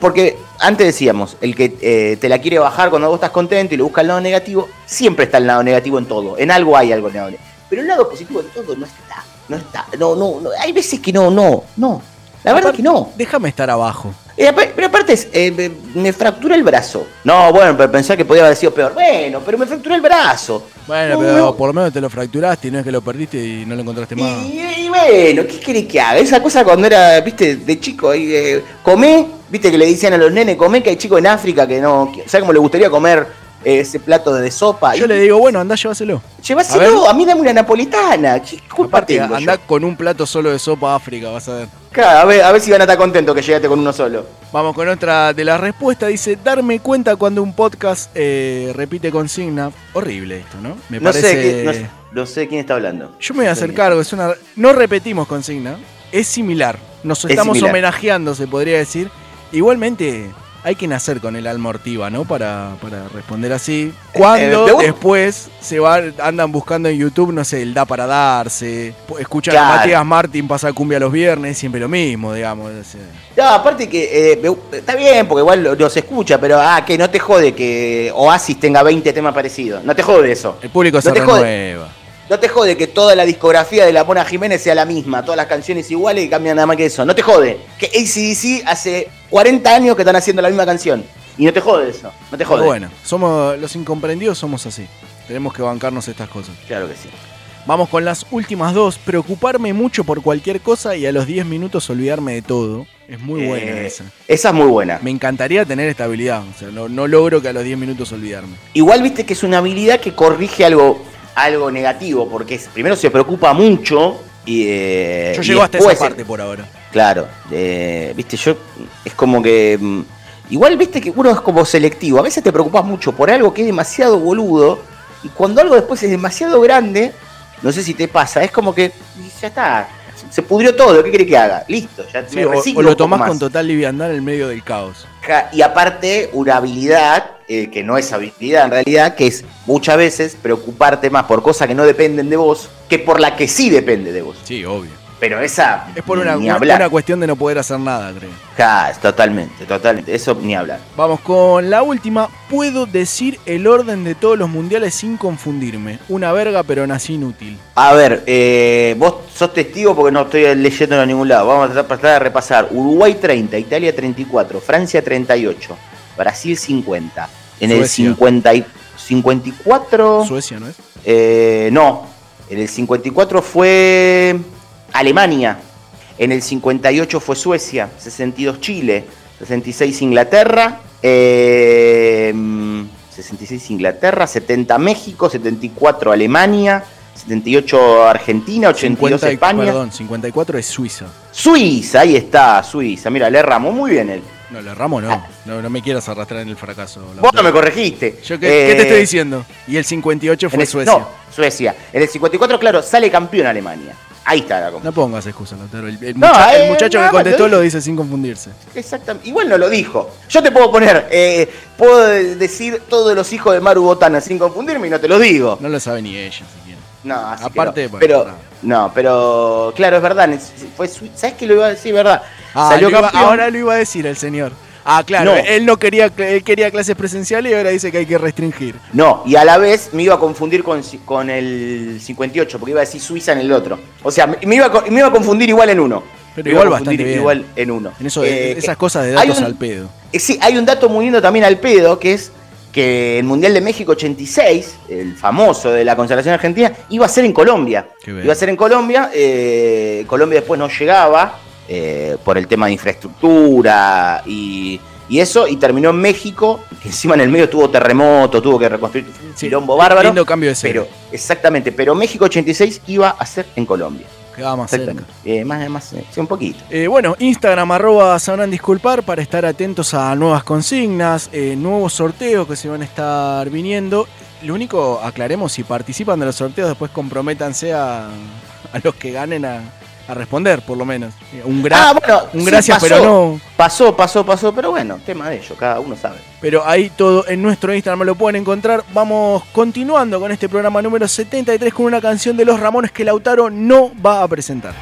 porque antes decíamos, el que eh, te la quiere bajar cuando vos estás contento y le busca el lado negativo, siempre está el lado negativo en todo. En algo hay algo negativo. Pero el lado positivo en todo no está. No está. No, no, no. Hay veces que no, no, no. La verdad que no. Déjame estar abajo. Eh, pero aparte, es, eh, me, fracturé el brazo. No, bueno, pero pensé que podía haber sido peor. Bueno, pero me fracturé el brazo. Bueno, No, pero por lo menos te lo fracturaste y no es que lo perdiste y no lo encontraste más. Y, y bueno, ¿qué querés que haga? Esa cosa cuando era, viste, de chico, ahí, eh, comé, viste que le decían a los nenes, comé que hay chicos en África que no. Que, ¿Sabes cómo le gustaría comer ese plato de sopa. Yo Y- le digo, bueno, andá, llévaselo. Llévaselo, a, mí dame una napolitana. ¿Qué culpa Aparte, tengo andá yo? con un plato solo de sopa a África, vas a ver. Claro, a ver, a ver si van a estar contentos que llegaste con uno solo. Vamos con otra de la respuesta. Dice, darme cuenta cuando un podcast eh, repite consigna. Horrible esto, ¿no? Me No parece... sé, qué- no, sé- no sé quién está hablando. Yo me voy a hacer cargo. Es una... No repetimos consigna. Es similar. Nos Es estamos similar. homenajeando, se podría decir. Igualmente, hay que nacer con el alma hortiva, ¿no? Para, para responder así. Cuando eh, me- después se van, andan buscando en YouTube, no sé, el da para darse. Escuchan Claro. a Matías Martín pasar cumbia los viernes, siempre lo mismo, digamos. No, aparte que eh, está bien, porque igual lo- los escucha, pero ah, que no te jode que Oasis tenga 20 temas parecidos. No te jode eso. El público se no te jode. No te jode que toda la discografía de la Mona Jiménez sea la misma, todas las canciones iguales y cambian nada más que eso. No te jode. Que ACDC hace 40 años que están haciendo la misma canción. Y no te jode eso. No te Pero jode. bueno, somos los incomprendidos somos así. Tenemos que bancarnos estas cosas. Claro que sí. Vamos con las últimas dos. Preocuparme mucho por cualquier cosa y a los 10 minutos olvidarme de todo. Es muy buena Eh, esa. Esa es muy buena. Me encantaría tener esta habilidad. O sea, no, no logro que a los 10 minutos olvidarme. Igual viste que es una habilidad que corrige algo, algo negativo, porque primero se preocupa mucho y. eh, Yo y llego hasta después esa parte por ahora. Claro, eh, viste, yo es como que. mm, igual viste que uno es como selectivo. A veces te preocupas mucho por algo que es demasiado boludo. Y cuando algo después es demasiado grande, no sé si te pasa, es como que ya está. Se pudrió todo, ¿qué querés que haga? Listo, ya Sí, me o, o lo tomás más. con total liviandad en el medio del caos. Y aparte, una habilidad, eh, que no es habilidad en realidad, que es muchas veces preocuparte más por cosas que no dependen de vos que por la que sí depende de vos. Sí, obvio. Pero esa. Es por ni- una, ni hablar. una cuestión de no poder hacer nada, creo. Ja, totalmente, totalmente. Eso ni hablar. Vamos con la última. Puedo decir el orden de todos los mundiales sin confundirme. Una verga, pero nací inútil. A ver, eh, vos sos testigo porque no estoy leyendo en ningún lado. Vamos a tratar, tratar de repasar. Uruguay 30, Italia 34, Francia 38, Brasil 50. En el Suecia. 50 y- 54... Suecia, ¿no es? Eh, no, en el 54 fue Alemania, en el 58 fue Suecia, 62 Chile, 66 Inglaterra, eh, mm, 66 Inglaterra, 70 México, 74 Alemania, 78 Argentina, 82 50 y- España. Perdón, 54 es Suiza. Suiza, ahí está, Suiza. Mira, le erramos muy bien él. No, le Ramos no. No. No me quieras arrastrar en el fracaso. Vos no me corregiste. Yo, ¿qué, qué te Eh, estoy diciendo? Y el 58 en fue el- Suecia. No, Suecia. En el 54, claro, sale campeón Alemania. Ahí está la No pongas excusas, Lautaro. El, el No, mucha- el eh, muchacho que contestó lo lo dice sin confundirse. Exactamente. Igual no lo dijo. Yo te puedo poner, eh, puedo decir todos los hijos de Maru Botana sin confundirme y no te lo digo. No lo sabe ni ella siquiera. No, así que Aparte, no. bueno, pero no, pero claro, es verdad. Fue, ¿Sabes qué lo iba a decir? ¿Verdad? Ah, Salió iba- ahora lo iba a decir el señor. Ah, claro, No. él no quería, él quería clases presenciales y ahora dice que hay que restringir. No, y a la vez me iba a confundir con, con el 58, porque iba a decir Suiza en el otro. O sea, me, iba, a, me iba a confundir igual en uno. Pero igual bastante bien. igual en uno. En eso, Eh, esas cosas de datos un- al pedo. Eh, Sí, hay un dato muy lindo también al pedo, que es que el Mundial de México 86, el famoso de la consagración argentina, iba a ser en Colombia. Iba a ser en Colombia, eh, Colombia después no llegaba eh, por el tema de infraestructura y, y eso, y terminó en México, que encima en el medio tuvo terremoto, tuvo que reconstruir un quilombo bárbaro. lindo cambio de. Pero, exactamente, pero México 86 iba a ser en Colombia. Quedaba más cerca. Eh, más, más, eh, sí, un poquito. Eh, bueno, Instagram arroba sabrán disculpar para estar atentos a nuevas consignas, eh, nuevos sorteos que se van a estar viniendo. Lo único, aclaremos, si participan de los sorteos, después comprométanse a, a los que ganen a, a responder, por lo menos. Eh, Un, gra- Ah, bueno, un sí, gracias, pasó. pero no. Pasó, pasó, pasó, pero bueno, tema de ellos, cada uno sabe. Pero ahí todo en nuestro Instagram lo pueden encontrar. Vamos continuando con este programa número 73 con una canción de Los Ramones que Lautaro no va a presentar.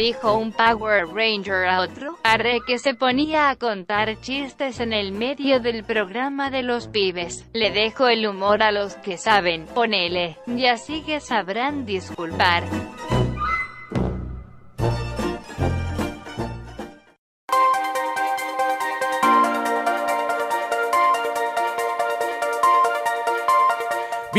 Dijo un Power Ranger a otro? Arre que se ponía a contar chistes en el medio del programa de los pibes. Le dejo el humor a los que saben, ponele. Y así que sabrán disculpar.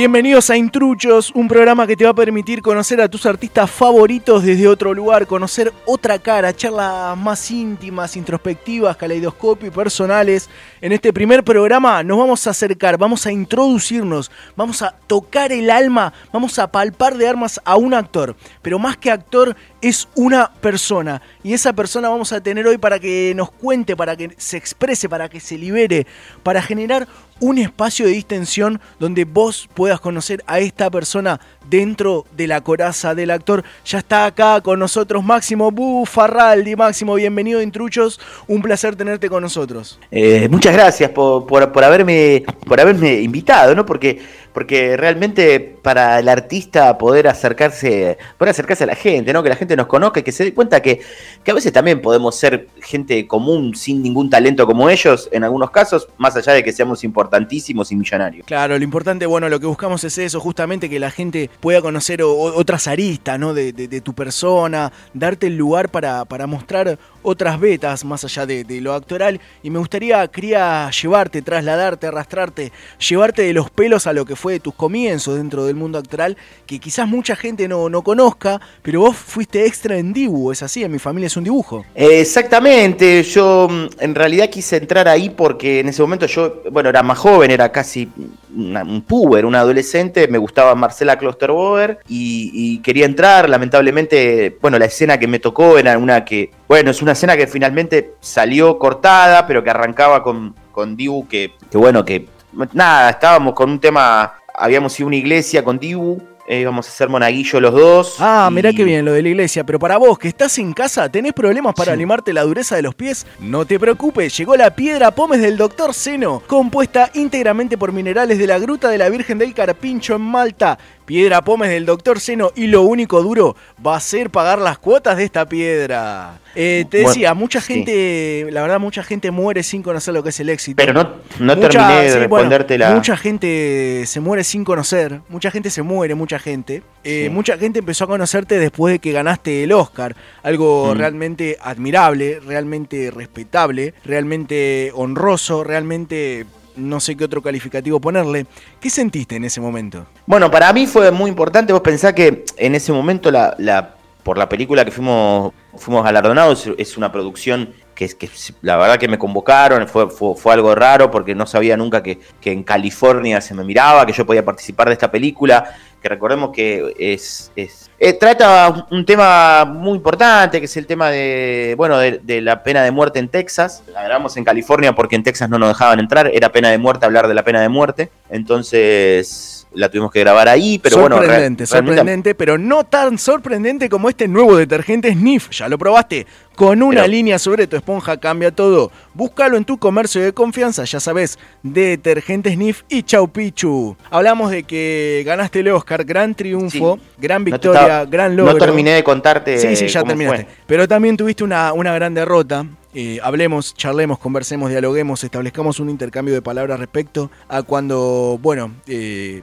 Bienvenidos a Intruchos, un programa que te va a permitir conocer a tus artistas favoritos desde otro lugar, conocer otra cara, charlas más íntimas, introspectivas, caleidoscopio personales. En este primer programa nos vamos a acercar, vamos a introducirnos, vamos a tocar el alma, vamos a palpar de armas a un actor. Pero más que actor, es una persona. Y esa persona vamos a tener hoy para que nos cuente, para que se exprese, para que se libere, para generar un espacio de distensión donde vos puedas conocer a esta persona dentro de la coraza del actor. Ya está acá con nosotros Máximo Bufarraldi. Máximo, bienvenido Intruchos. Un placer tenerte con nosotros. Eh, muchas gracias por, por, por, haberme, por haberme invitado, ¿no? Porque, porque realmente para el artista poder acercarse, poder acercarse a la gente, ¿no? Que la gente nos conozca y que se dé cuenta que, que a veces también podemos ser gente común sin ningún talento como ellos, en algunos casos, más allá de que seamos importantísimos y millonarios. Claro, lo importante, bueno, lo que buscamos es eso, justamente que la gente pueda conocer otras aristas, ¿no? De, de, de, tu persona, darte el lugar para, para mostrar otras vetas más allá de, de, lo actoral. Y me gustaría, quería llevarte, trasladarte, arrastrarte, llevarte de los pelos a lo que fue tus comienzos dentro del mundo actoral, que quizás mucha gente no, no conozca, pero vos fuiste extra en Dibu, es así, en mi familia es un dibujo. Exactamente, yo en realidad quise entrar ahí porque en ese momento yo, bueno, era más joven, era casi un puber, un adolescente, me gustaba Marcela Klosterboer y, y quería entrar, lamentablemente, bueno, la escena que me tocó era una que, bueno, es una escena que finalmente salió cortada, pero que arrancaba con, con Dibu, que, que bueno, que nada, estábamos con un tema, habíamos ido a una iglesia con Dibu, eh, íbamos a hacer monaguillo los dos. Ah, y... mirá qué bien lo de la iglesia. Pero para vos, que estás en casa, ¿tenés problemas para sí. limarte la dureza de los pies? No te preocupes, llegó la piedra pómez del Dr. Seno, compuesta íntegramente por minerales de la Gruta de la Virgen del Carpincho en Malta. Piedra pómez del Dr. Seno y lo único duro va a ser pagar las cuotas de esta piedra. Eh, te decía, bueno, mucha gente, sí. la verdad, mucha gente muere sin conocer lo que es el éxito. Pero no, no mucha, terminé de sí, responderte bueno, la... Mucha gente se muere sin conocer, mucha gente se muere, mucha gente. Eh, sí. Mucha gente empezó a conocerte después de que ganaste el Oscar, algo mm. realmente admirable, realmente respetable, realmente honroso, realmente no sé qué otro calificativo ponerle. ¿Qué sentiste en ese momento? Bueno, para mí fue muy importante. Vos pensás que en ese momento la, la por la película que fuimos, fuimos galardonados, es una producción que, que la verdad que me convocaron, fue, fue, fue, algo raro porque no sabía nunca que, que, en California se me miraba, que yo podía participar de esta película, que recordemos que es... es eh, trata un tema muy importante, que es el tema de, bueno, de, de, la pena de muerte en Texas. La grabamos en California porque en Texas no nos dejaban entrar, era pena de muerte hablar de la pena de muerte. Entonces la tuvimos que grabar ahí, pero sorprendente, bueno. Sorprendente, sorprendente, pero no tan sorprendente como este nuevo detergente Sniff. Ya lo probaste. Con una pero, línea sobre tu esponja cambia todo. Búscalo en tu comercio de confianza, ya sabes, detergente Sniff y Chau Pichu. Hablamos de que ganaste el Oscar, gran triunfo, sí. gran victoria, no estaba, gran logro. No terminé de contarte. Sí, sí, ya terminaste. Fue. Pero también tuviste una, una gran derrota. Eh, hablemos, charlemos, conversemos, dialoguemos, establezcamos un intercambio de palabras respecto a cuando, bueno, eh,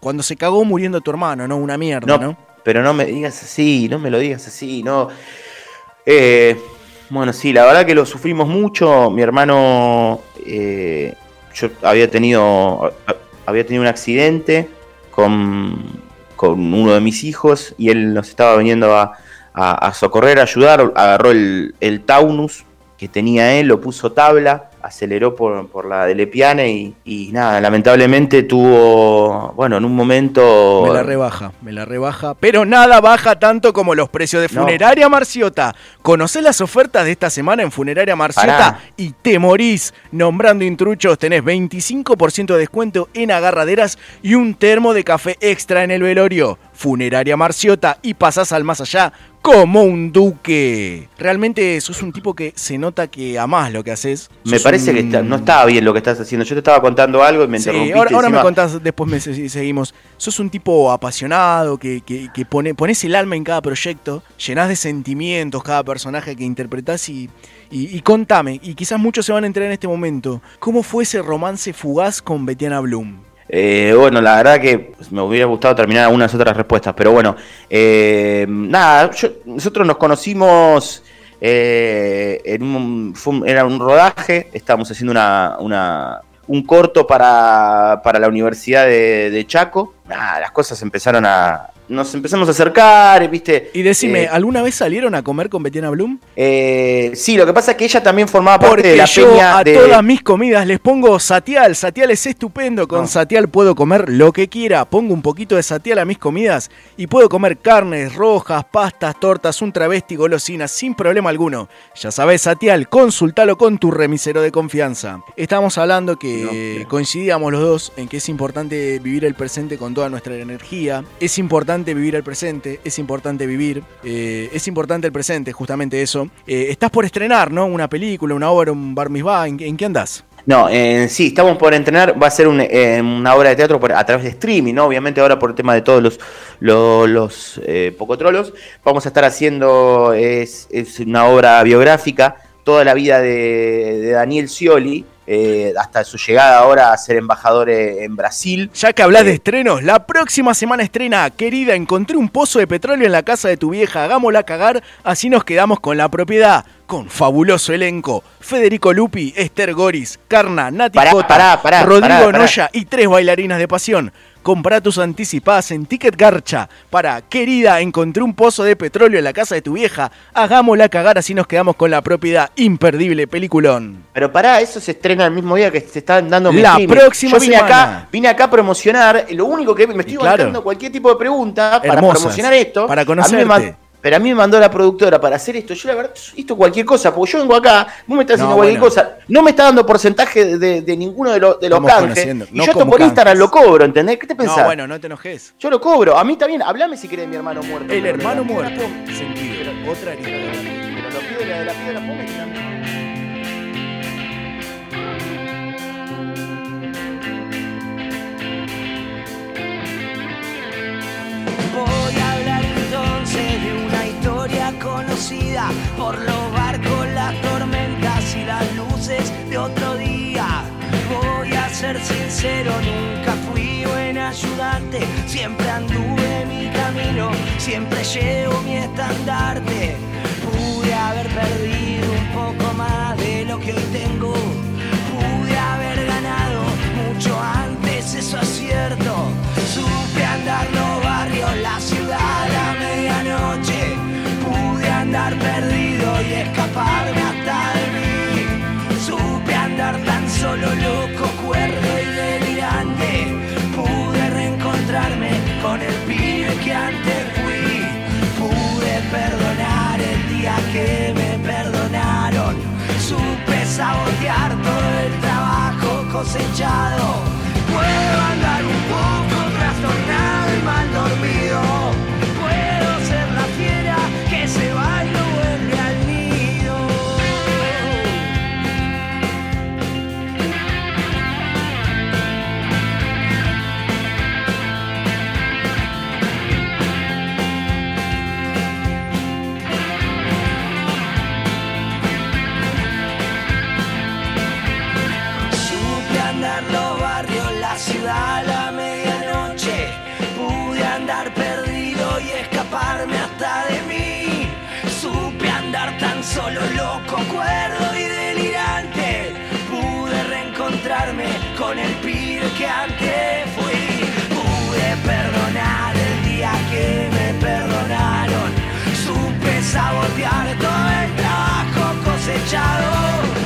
cuando se cagó muriendo tu hermano, ¿no? Una mierda, no, ¿no? Pero no me digas así, no me lo digas así, no. Eh, bueno, sí, la verdad que lo sufrimos mucho. Mi hermano, yo había tenido, había tenido un accidente con, con, uno de mis hijos y él nos estaba viniendo a, socorrer, a ayudar. Agarró el, el Taunus que tenía él, lo puso tabla, aceleró por, por la de Lepiane y, y, nada, lamentablemente tuvo, bueno, en un momento... Me la rebaja, me la rebaja, pero nada baja tanto como los precios de Funeraria no. Marciota. Conocés las ofertas de esta semana en Funeraria Marciota Pará. y te morís. Nombrando intruchos tenés 25% de descuento en agarraderas y un termo de café extra en el velorio. Funeraria Marciota y pasás al más allá como un duque. Realmente sos un tipo que se nota que amás lo que haces. Me parece que está- no estaba bien lo que estás haciendo. Yo te estaba contando algo y me Sí, interrumpiste. ahora, ahora me contás, después me se- seguimos. Sos un tipo apasionado, que, que, que pone, pones el alma en cada proyecto, llenás de sentimientos cada personaje que interpretás y, y, y contame, y quizás muchos se van a enterar en este momento, ¿cómo fue ese romance fugaz con Betiana Bloom? Eh, bueno, la verdad que me hubiera gustado terminar algunas otras respuestas, pero bueno, eh, nada, yo- nosotros nos conocimos eh, en un, un- era un rodaje, estábamos haciendo una, una- un corto para, para la Universidad de, de Chaco, nada, las cosas empezaron a... Nos empezamos a acercar, ¿viste? Y decime, Eh, ¿alguna vez salieron a comer con Betiana Bloom? eh, sí, lo que pasa es que ella también formaba parte Porque de la yo peña a de... todas mis comidas les pongo satial. Satial es estupendo. Con No. satial puedo comer lo que quiera. Pongo un poquito de satial a mis comidas y puedo comer carnes rojas, pastas, tortas, un travesti, golosinas sin problema alguno. Ya sabes, satial, consultalo con tu remisero de confianza. Estábamos hablando que coincidíamos los dos en que es importante vivir el presente con toda nuestra energía. Es importante vivir el presente. Es importante vivir. eh, es importante el presente, justamente eso. Eh, estás por estrenar, ¿no? Una película, una obra, un bar mitzvah. ¿En, en qué andás? No, sí, estamos por entrenar, va a ser eh, una obra de teatro a través de streaming, ¿no? Obviamente ahora por el tema de todos los, los, los, eh, pocotrolos, vamos a estar haciendo, es, es una obra biográfica, toda la vida de, de Daniel Scioli, eh, hasta su llegada ahora a ser embajador eh, en Brasil. Ya que hablas de estrenos, la próxima semana estrena, querida, encontré un pozo de petróleo en la casa de tu vieja, hagámosla cagar, así nos quedamos con la propiedad. Con fabuloso elenco, Federico Lupi, Esther Goris, Carna, Nati Pará, Cota, pará, pará, Rodrigo. Noya y tres bailarinas de pasión. Comprá tus anticipadas en Ticket Garcha para, querida, encontré un pozo de petróleo en la casa de tu vieja, hagámosla cagar, así nos quedamos con la propiedad. Imperdible peliculón. Pero pará, eso se estrena el mismo día que se están dando La próxima Yo vine semana. acá, vine acá a promocionar, lo único que me estoy claro. cualquier tipo de pregunta para Hermosas, promocionar esto. para A pero a mí me mandó la productora para hacer esto. Yo la verdad, esto cualquier cosa, porque yo vengo acá, vos me estás haciendo No, cualquier bueno. cosa. No me está dando porcentaje de, de- de ninguno de, los de los canjes. Y yo esto por Instagram canjes. lo cobro, ¿entendés? ¿Qué te pensás? No, bueno, no te enojes. Yo lo cobro. A mí también, hablame si querés de mi hermano muerto. El pero- hermano pero- muerto. Sentido. Otra herida. Pero lo pido de la, también. Voy conocida por los barcos, las tormentas y las luces de otro día. Voy a ser sincero, nunca fui buen ayudante, siempre anduve mi camino, siempre llevo mi estandarte. Pude haber perdido un poco más de lo que hoy tengo, pude haber ganado mucho antes, eso es cierto. Cosechado. Puedo andar un poco sabotear todo el trabajo cosechado.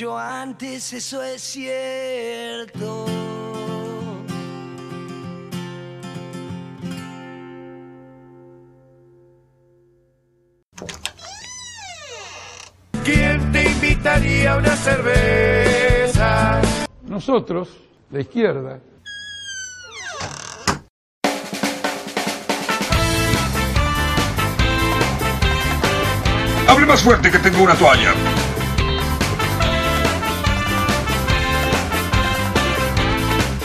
Mucho antes, eso es cierto. ¿Quién te invitaría a una cerveza? Nosotros, la izquierda, Hable más fuerte que tengo una toalla.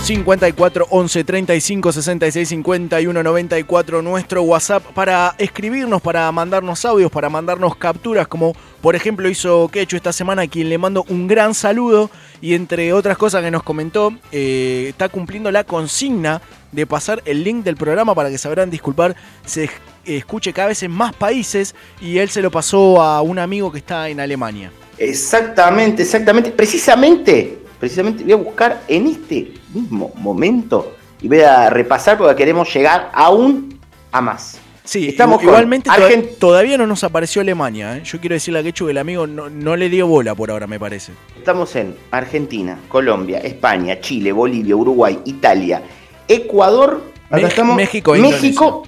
...54 11 35 66 51 94... ...nuestro WhatsApp para escribirnos, para mandarnos audios... ...para mandarnos capturas... ...como por ejemplo hizo Quechu esta semana... ...a quien le mando un gran saludo... ...y entre otras cosas que nos comentó... eh, ...está cumpliendo la consigna... ...de pasar el link del programa... ...para que sabrán disculpar... ...se escuche cada vez en más países... ...y él se lo pasó a un amigo que está en Alemania... Exactamente, exactamente. Precisamente, precisamente voy a buscar en este mismo momento y voy a repasar porque queremos llegar aún a más. Sí, Estamos igualmente toda- Argen- todavía no nos apareció Alemania. ¿eh? Yo quiero decirle a Quechu que el amigo no, no le dio bola por ahora, me parece. Estamos en Argentina, Colombia, España, Chile, Bolivia, Uruguay, Italia, Ecuador, Me- estamos, México e México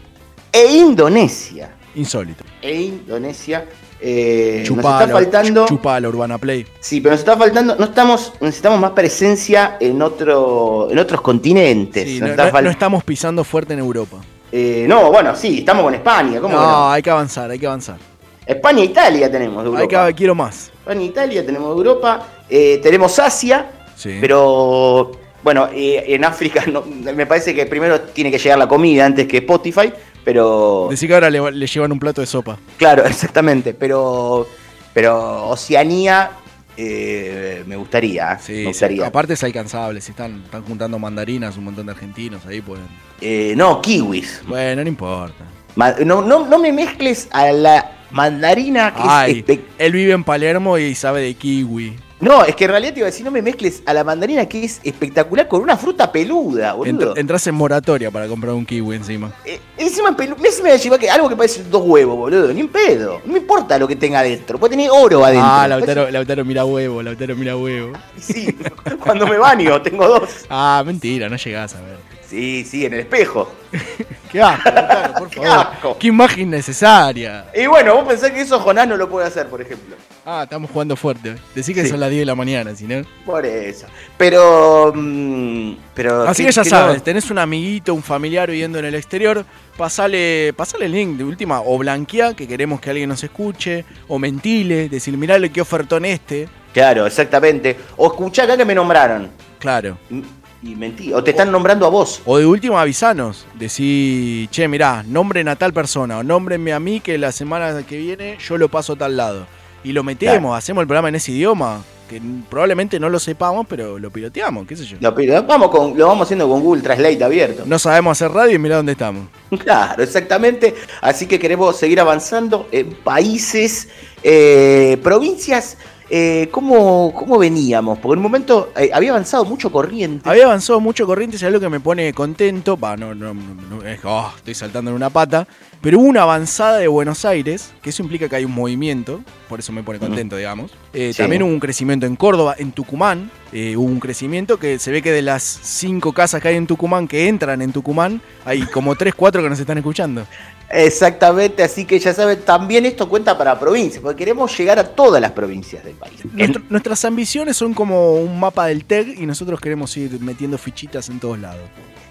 e Indonesia. Insólito. E Indonesia. Eh, nos Chupala, está faltando. chu- chupala, Urbana Play. Sí, pero nos está faltando. No estamos. Necesitamos más presencia en otro. en otros continentes. Sí, Nos no, está no- fal- no estamos pisando fuerte en Europa. Eh, no, bueno, sí, estamos con España. ¿Cómo no, hay que avanzar, hay que avanzar. España e Italia tenemos de Hay Europa. que, quiero más. España e Italia tenemos de Europa. eh, tenemos Asia. Sí. Pero. Bueno, eh, en África me parece que primero tiene que llegar la comida antes que Spotify. Pero. Decir que ahora le, le llevan un plato de sopa. Claro, exactamente. Pero. Pero Oceanía. eh, me gustaría. ¿eh? Sí, me sí, aparte es alcanzable. Si están, están juntando mandarinas, un montón de argentinos ahí pueden. Eh, no, kiwis. Bueno, no importa. Ma- No, no, no me mezcles a la mandarina que es Ay, espe- él vive en Palermo y sabe de kiwi. No, es que en realidad te iba a decir, no me mezcles a la mandarina que es espectacular con una fruta peluda, boludo. Entr- entras en moratoria para comprar un kiwi encima. Eh, encima encima me lleva que algo que parece dos huevos, boludo. Ni un pedo. No me importa lo que tenga adentro. Puede tener oro adentro. Ah, Lautaro, Lautaro mira huevo, Lautaro mira huevo. Sí, cuando me baño tengo dos. Ah, mentira, no llegás a ver. Sí, sí, en el espejo. Qué asco, Lautaro, por Qué favor. asco. Qué imagen necesaria. Y bueno, vos pensás que eso Jonás no lo puede hacer, por ejemplo. Ah, estamos jugando fuerte. Decí que Sí. son las 10 de la mañana, si no. Por eso. Pero. mm, pero Así ¿qué- que ya qué sabes, tenés un amiguito, un familiar viviendo en el exterior, pasale, pasale el link de última, o blanquea, que queremos que alguien nos escuche, o mentile, decir, mirá lo que ofertón este. Claro, exactamente. O escuchá acá que me nombraron. Claro. Y mentí. O te están nombrando a vos. O de última avisanos, decir, che, mirá, nombren a tal persona, o nómbrenme a mí que la semana que viene yo lo paso a tal lado. Y lo metemos, Claro. hacemos el programa en ese idioma, que probablemente no lo sepamos, pero lo piloteamos, qué sé yo. Lo, vamos con, lo vamos haciendo con Google Translate abierto. No sabemos hacer radio y mirá dónde estamos. Claro, exactamente. Así que queremos seguir avanzando en países, eh, provincias. Eh, ¿cómo, cómo veníamos? Porque en un momento eh, había avanzado mucho corriente. Había avanzado mucho Corrientes, es algo que me pone contento. Va, no, no, no, no, es oh, estoy saltando en una pata. Pero hubo una avanzada de Buenos Aires, que eso implica que hay un movimiento, por eso me pone contento, digamos. Eh, Sí. También hubo un crecimiento en Córdoba, en Tucumán. hubo un crecimiento que se ve que de las cinco casas que hay en Tucumán, que entran en Tucumán, hay como tres, cuatro que nos están escuchando. Exactamente, así que ya saben, también esto cuenta para provincias, porque queremos llegar a todas las provincias del país. Nuestro- nuestras ambiciones son como un mapa del TEG y nosotros queremos ir metiendo fichitas en todos lados.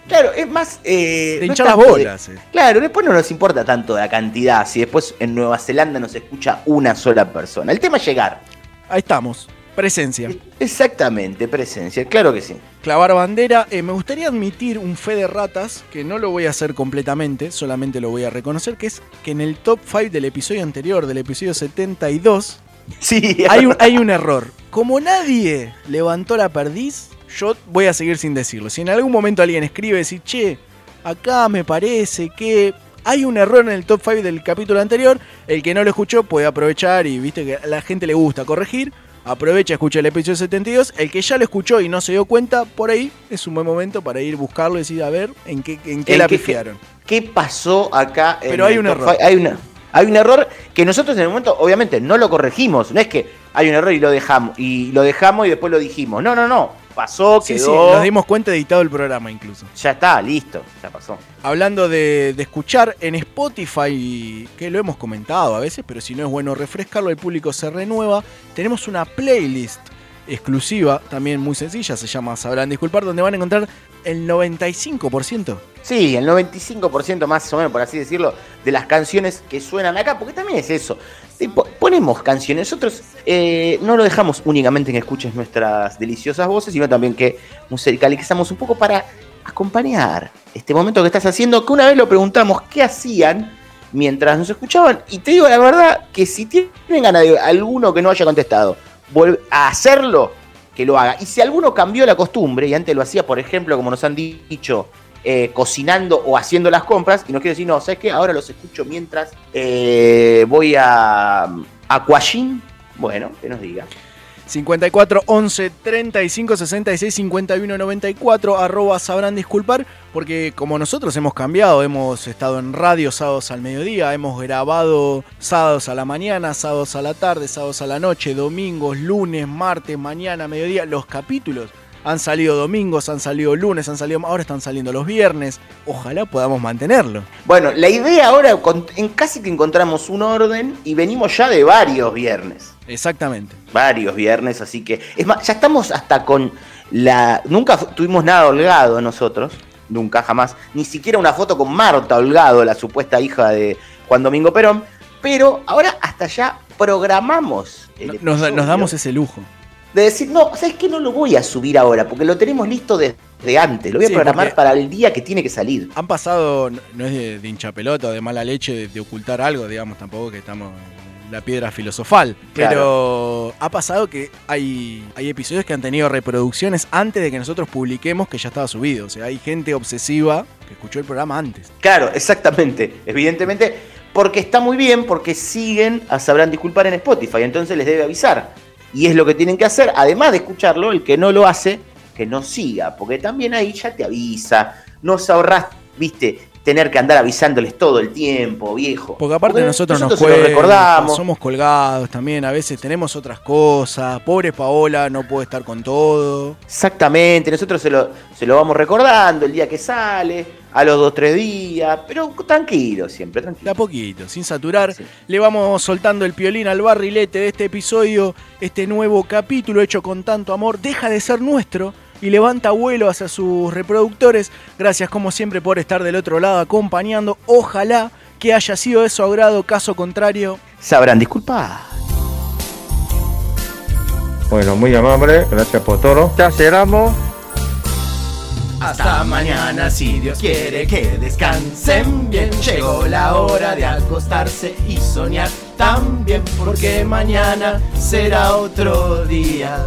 Claro, es más... Eh, De no hinchar es las de- bolas. eh. Claro, después no nos importa tanto la cantidad, si después en Nueva Zelanda nos escucha una sola persona. El tema es llegar. Ahí estamos, presencia. Exactamente, presencia, claro que sí. Clavar bandera. Eh, me gustaría admitir un fe de ratas, que no lo voy a hacer completamente, solamente lo voy a reconocer, que es que en el top 5 del episodio anterior, del episodio 72, Sí, hay un, hay un error. Como nadie levantó la perdiz, yo voy a seguir sin decirlo. Si en algún momento alguien escribe y dice, che, acá me parece que hay un error en el top 5 del capítulo anterior, el que no lo escuchó puede aprovechar y viste que a la gente le gusta corregir. Aprovecha, escucha el episodio 72. El que ya lo escuchó y no se dio cuenta, por ahí es un buen momento para ir buscarlo y decir, a ver, en qué, en qué ¿En la qué- pifiaron. ¿Qué pasó acá? en Pero hay un error. Hay una. Hay un error que nosotros en el momento, obviamente, no lo corregimos. No es que hay un error y lo dejamos y lo dejamos y después lo dijimos. No, no, no. Pasó, Sí, sí, nos dimos cuenta editado el programa incluso. Ya está, listo, ya pasó. Hablando de, de escuchar en Spotify, que lo hemos comentado a veces, pero si no es bueno refrescarlo, el público se renueva. Tenemos una playlist exclusiva, también muy sencilla, se llama Sabrán Disculpar, donde van a encontrar el 95%. Sí, el 95% más o menos, por así decirlo, de las canciones que suenan acá, porque también es eso. Tipo, ponemos canciones, nosotros eh, no lo dejamos únicamente en que escuches nuestras deliciosas voces, sino también que musicalizamos un poco para acompañar este momento que estás haciendo, que una vez lo preguntamos qué hacían mientras nos escuchaban, y te digo la verdad que si tienen ganas de alguno que no haya contestado, a hacerlo, que lo haga. Y si alguno cambió la costumbre, y antes lo hacía, por ejemplo, como nos han dicho, eh, cocinando o haciendo las compras, y nos quiere decir, no, ¿sabes qué? Ahora los escucho mientras eh, voy a Aquajin. Bueno, que nos diga. 54 11 35 66 51 94 arroba sabrán disculpar porque como nosotros hemos cambiado hemos estado en radio sábados al mediodía hemos grabado sábados a la mañana sábados a la tarde sábados a la noche domingos lunes martes mañana mediodía los capítulos han salido domingos han salido lunes han salido ahora están saliendo los viernes ojalá podamos mantenerlo Bueno, la idea ahora, en casi que encontramos un orden y venimos ya de varios viernes. exactamente Varios viernes, así que. Es más, ya estamos hasta con la. Nunca tuvimos nada holgado nosotros. Nunca, jamás. Ni siquiera una foto con Marta Holgado, la supuesta hija de Juan Domingo Perón. Pero ahora hasta ya programamos. el nos, nos damos ese lujo De decir, no, ¿sabes qué? No lo voy a subir ahora, porque lo tenemos listo desde antes. Lo voy a Sí, programar para el día que tiene que salir. Han pasado, no es de, de hinchapelota o de mala leche de, de ocultar algo, digamos, tampoco que estamos en la piedra filosofal. Pero ha pasado que hay, hay episodios que han tenido reproducciones antes de que nosotros publiquemos que ya estaba subido. O sea, hay gente obsesiva que escuchó el programa antes. Claro, exactamente. Evidentemente, porque está muy bien, porque siguen a Sabrán Disculpar en Spotify, entonces les debe avisar. Y es lo que tienen que hacer, además de escucharlo, el que no lo hace, que no siga, porque también ahí ya te avisa, no se ahorrás, viste, tener que andar avisándoles todo el tiempo, viejo. Porque aparte nosotros, nos se lo cuesta, recordamos. somos colgados también, a veces tenemos otras cosas. Pobre Paola no puede estar con todo. Exactamente, nosotros se lo, se lo vamos recordando el día que sale, a los dos, tres días, pero tranquilo siempre, tranquilo. De a poquito, sin saturar. Le vamos soltando el piolín al barrilete de este episodio, este nuevo capítulo hecho con tanto amor. Deja de ser nuestro y levanta vuelo hacia sus reproductores. Gracias como siempre por estar del otro lado acompañando. Ojalá que haya sido de su agrado, caso contrario. Sabrán disculpar. Bueno, muy amable, gracias por todo. Ya cerramos. Hasta mañana si Dios quiere que descansen bien. Llegó la hora de acostarse y soñar también porque mañana será otro día.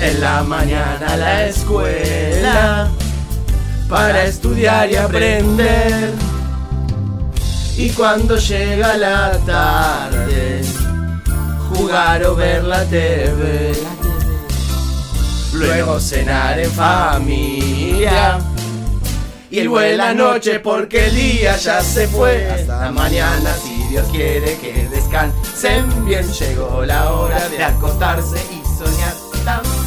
En la mañana a la escuela. Para estudiar y aprender. Y cuando llega la tarde, jugar o ver la TV. Luego cenar en familia. Y el buena noche porque el día ya se fue. Hasta mañana si Dios quiere que descansen bien. Llegó la hora de acostarse y soñar también.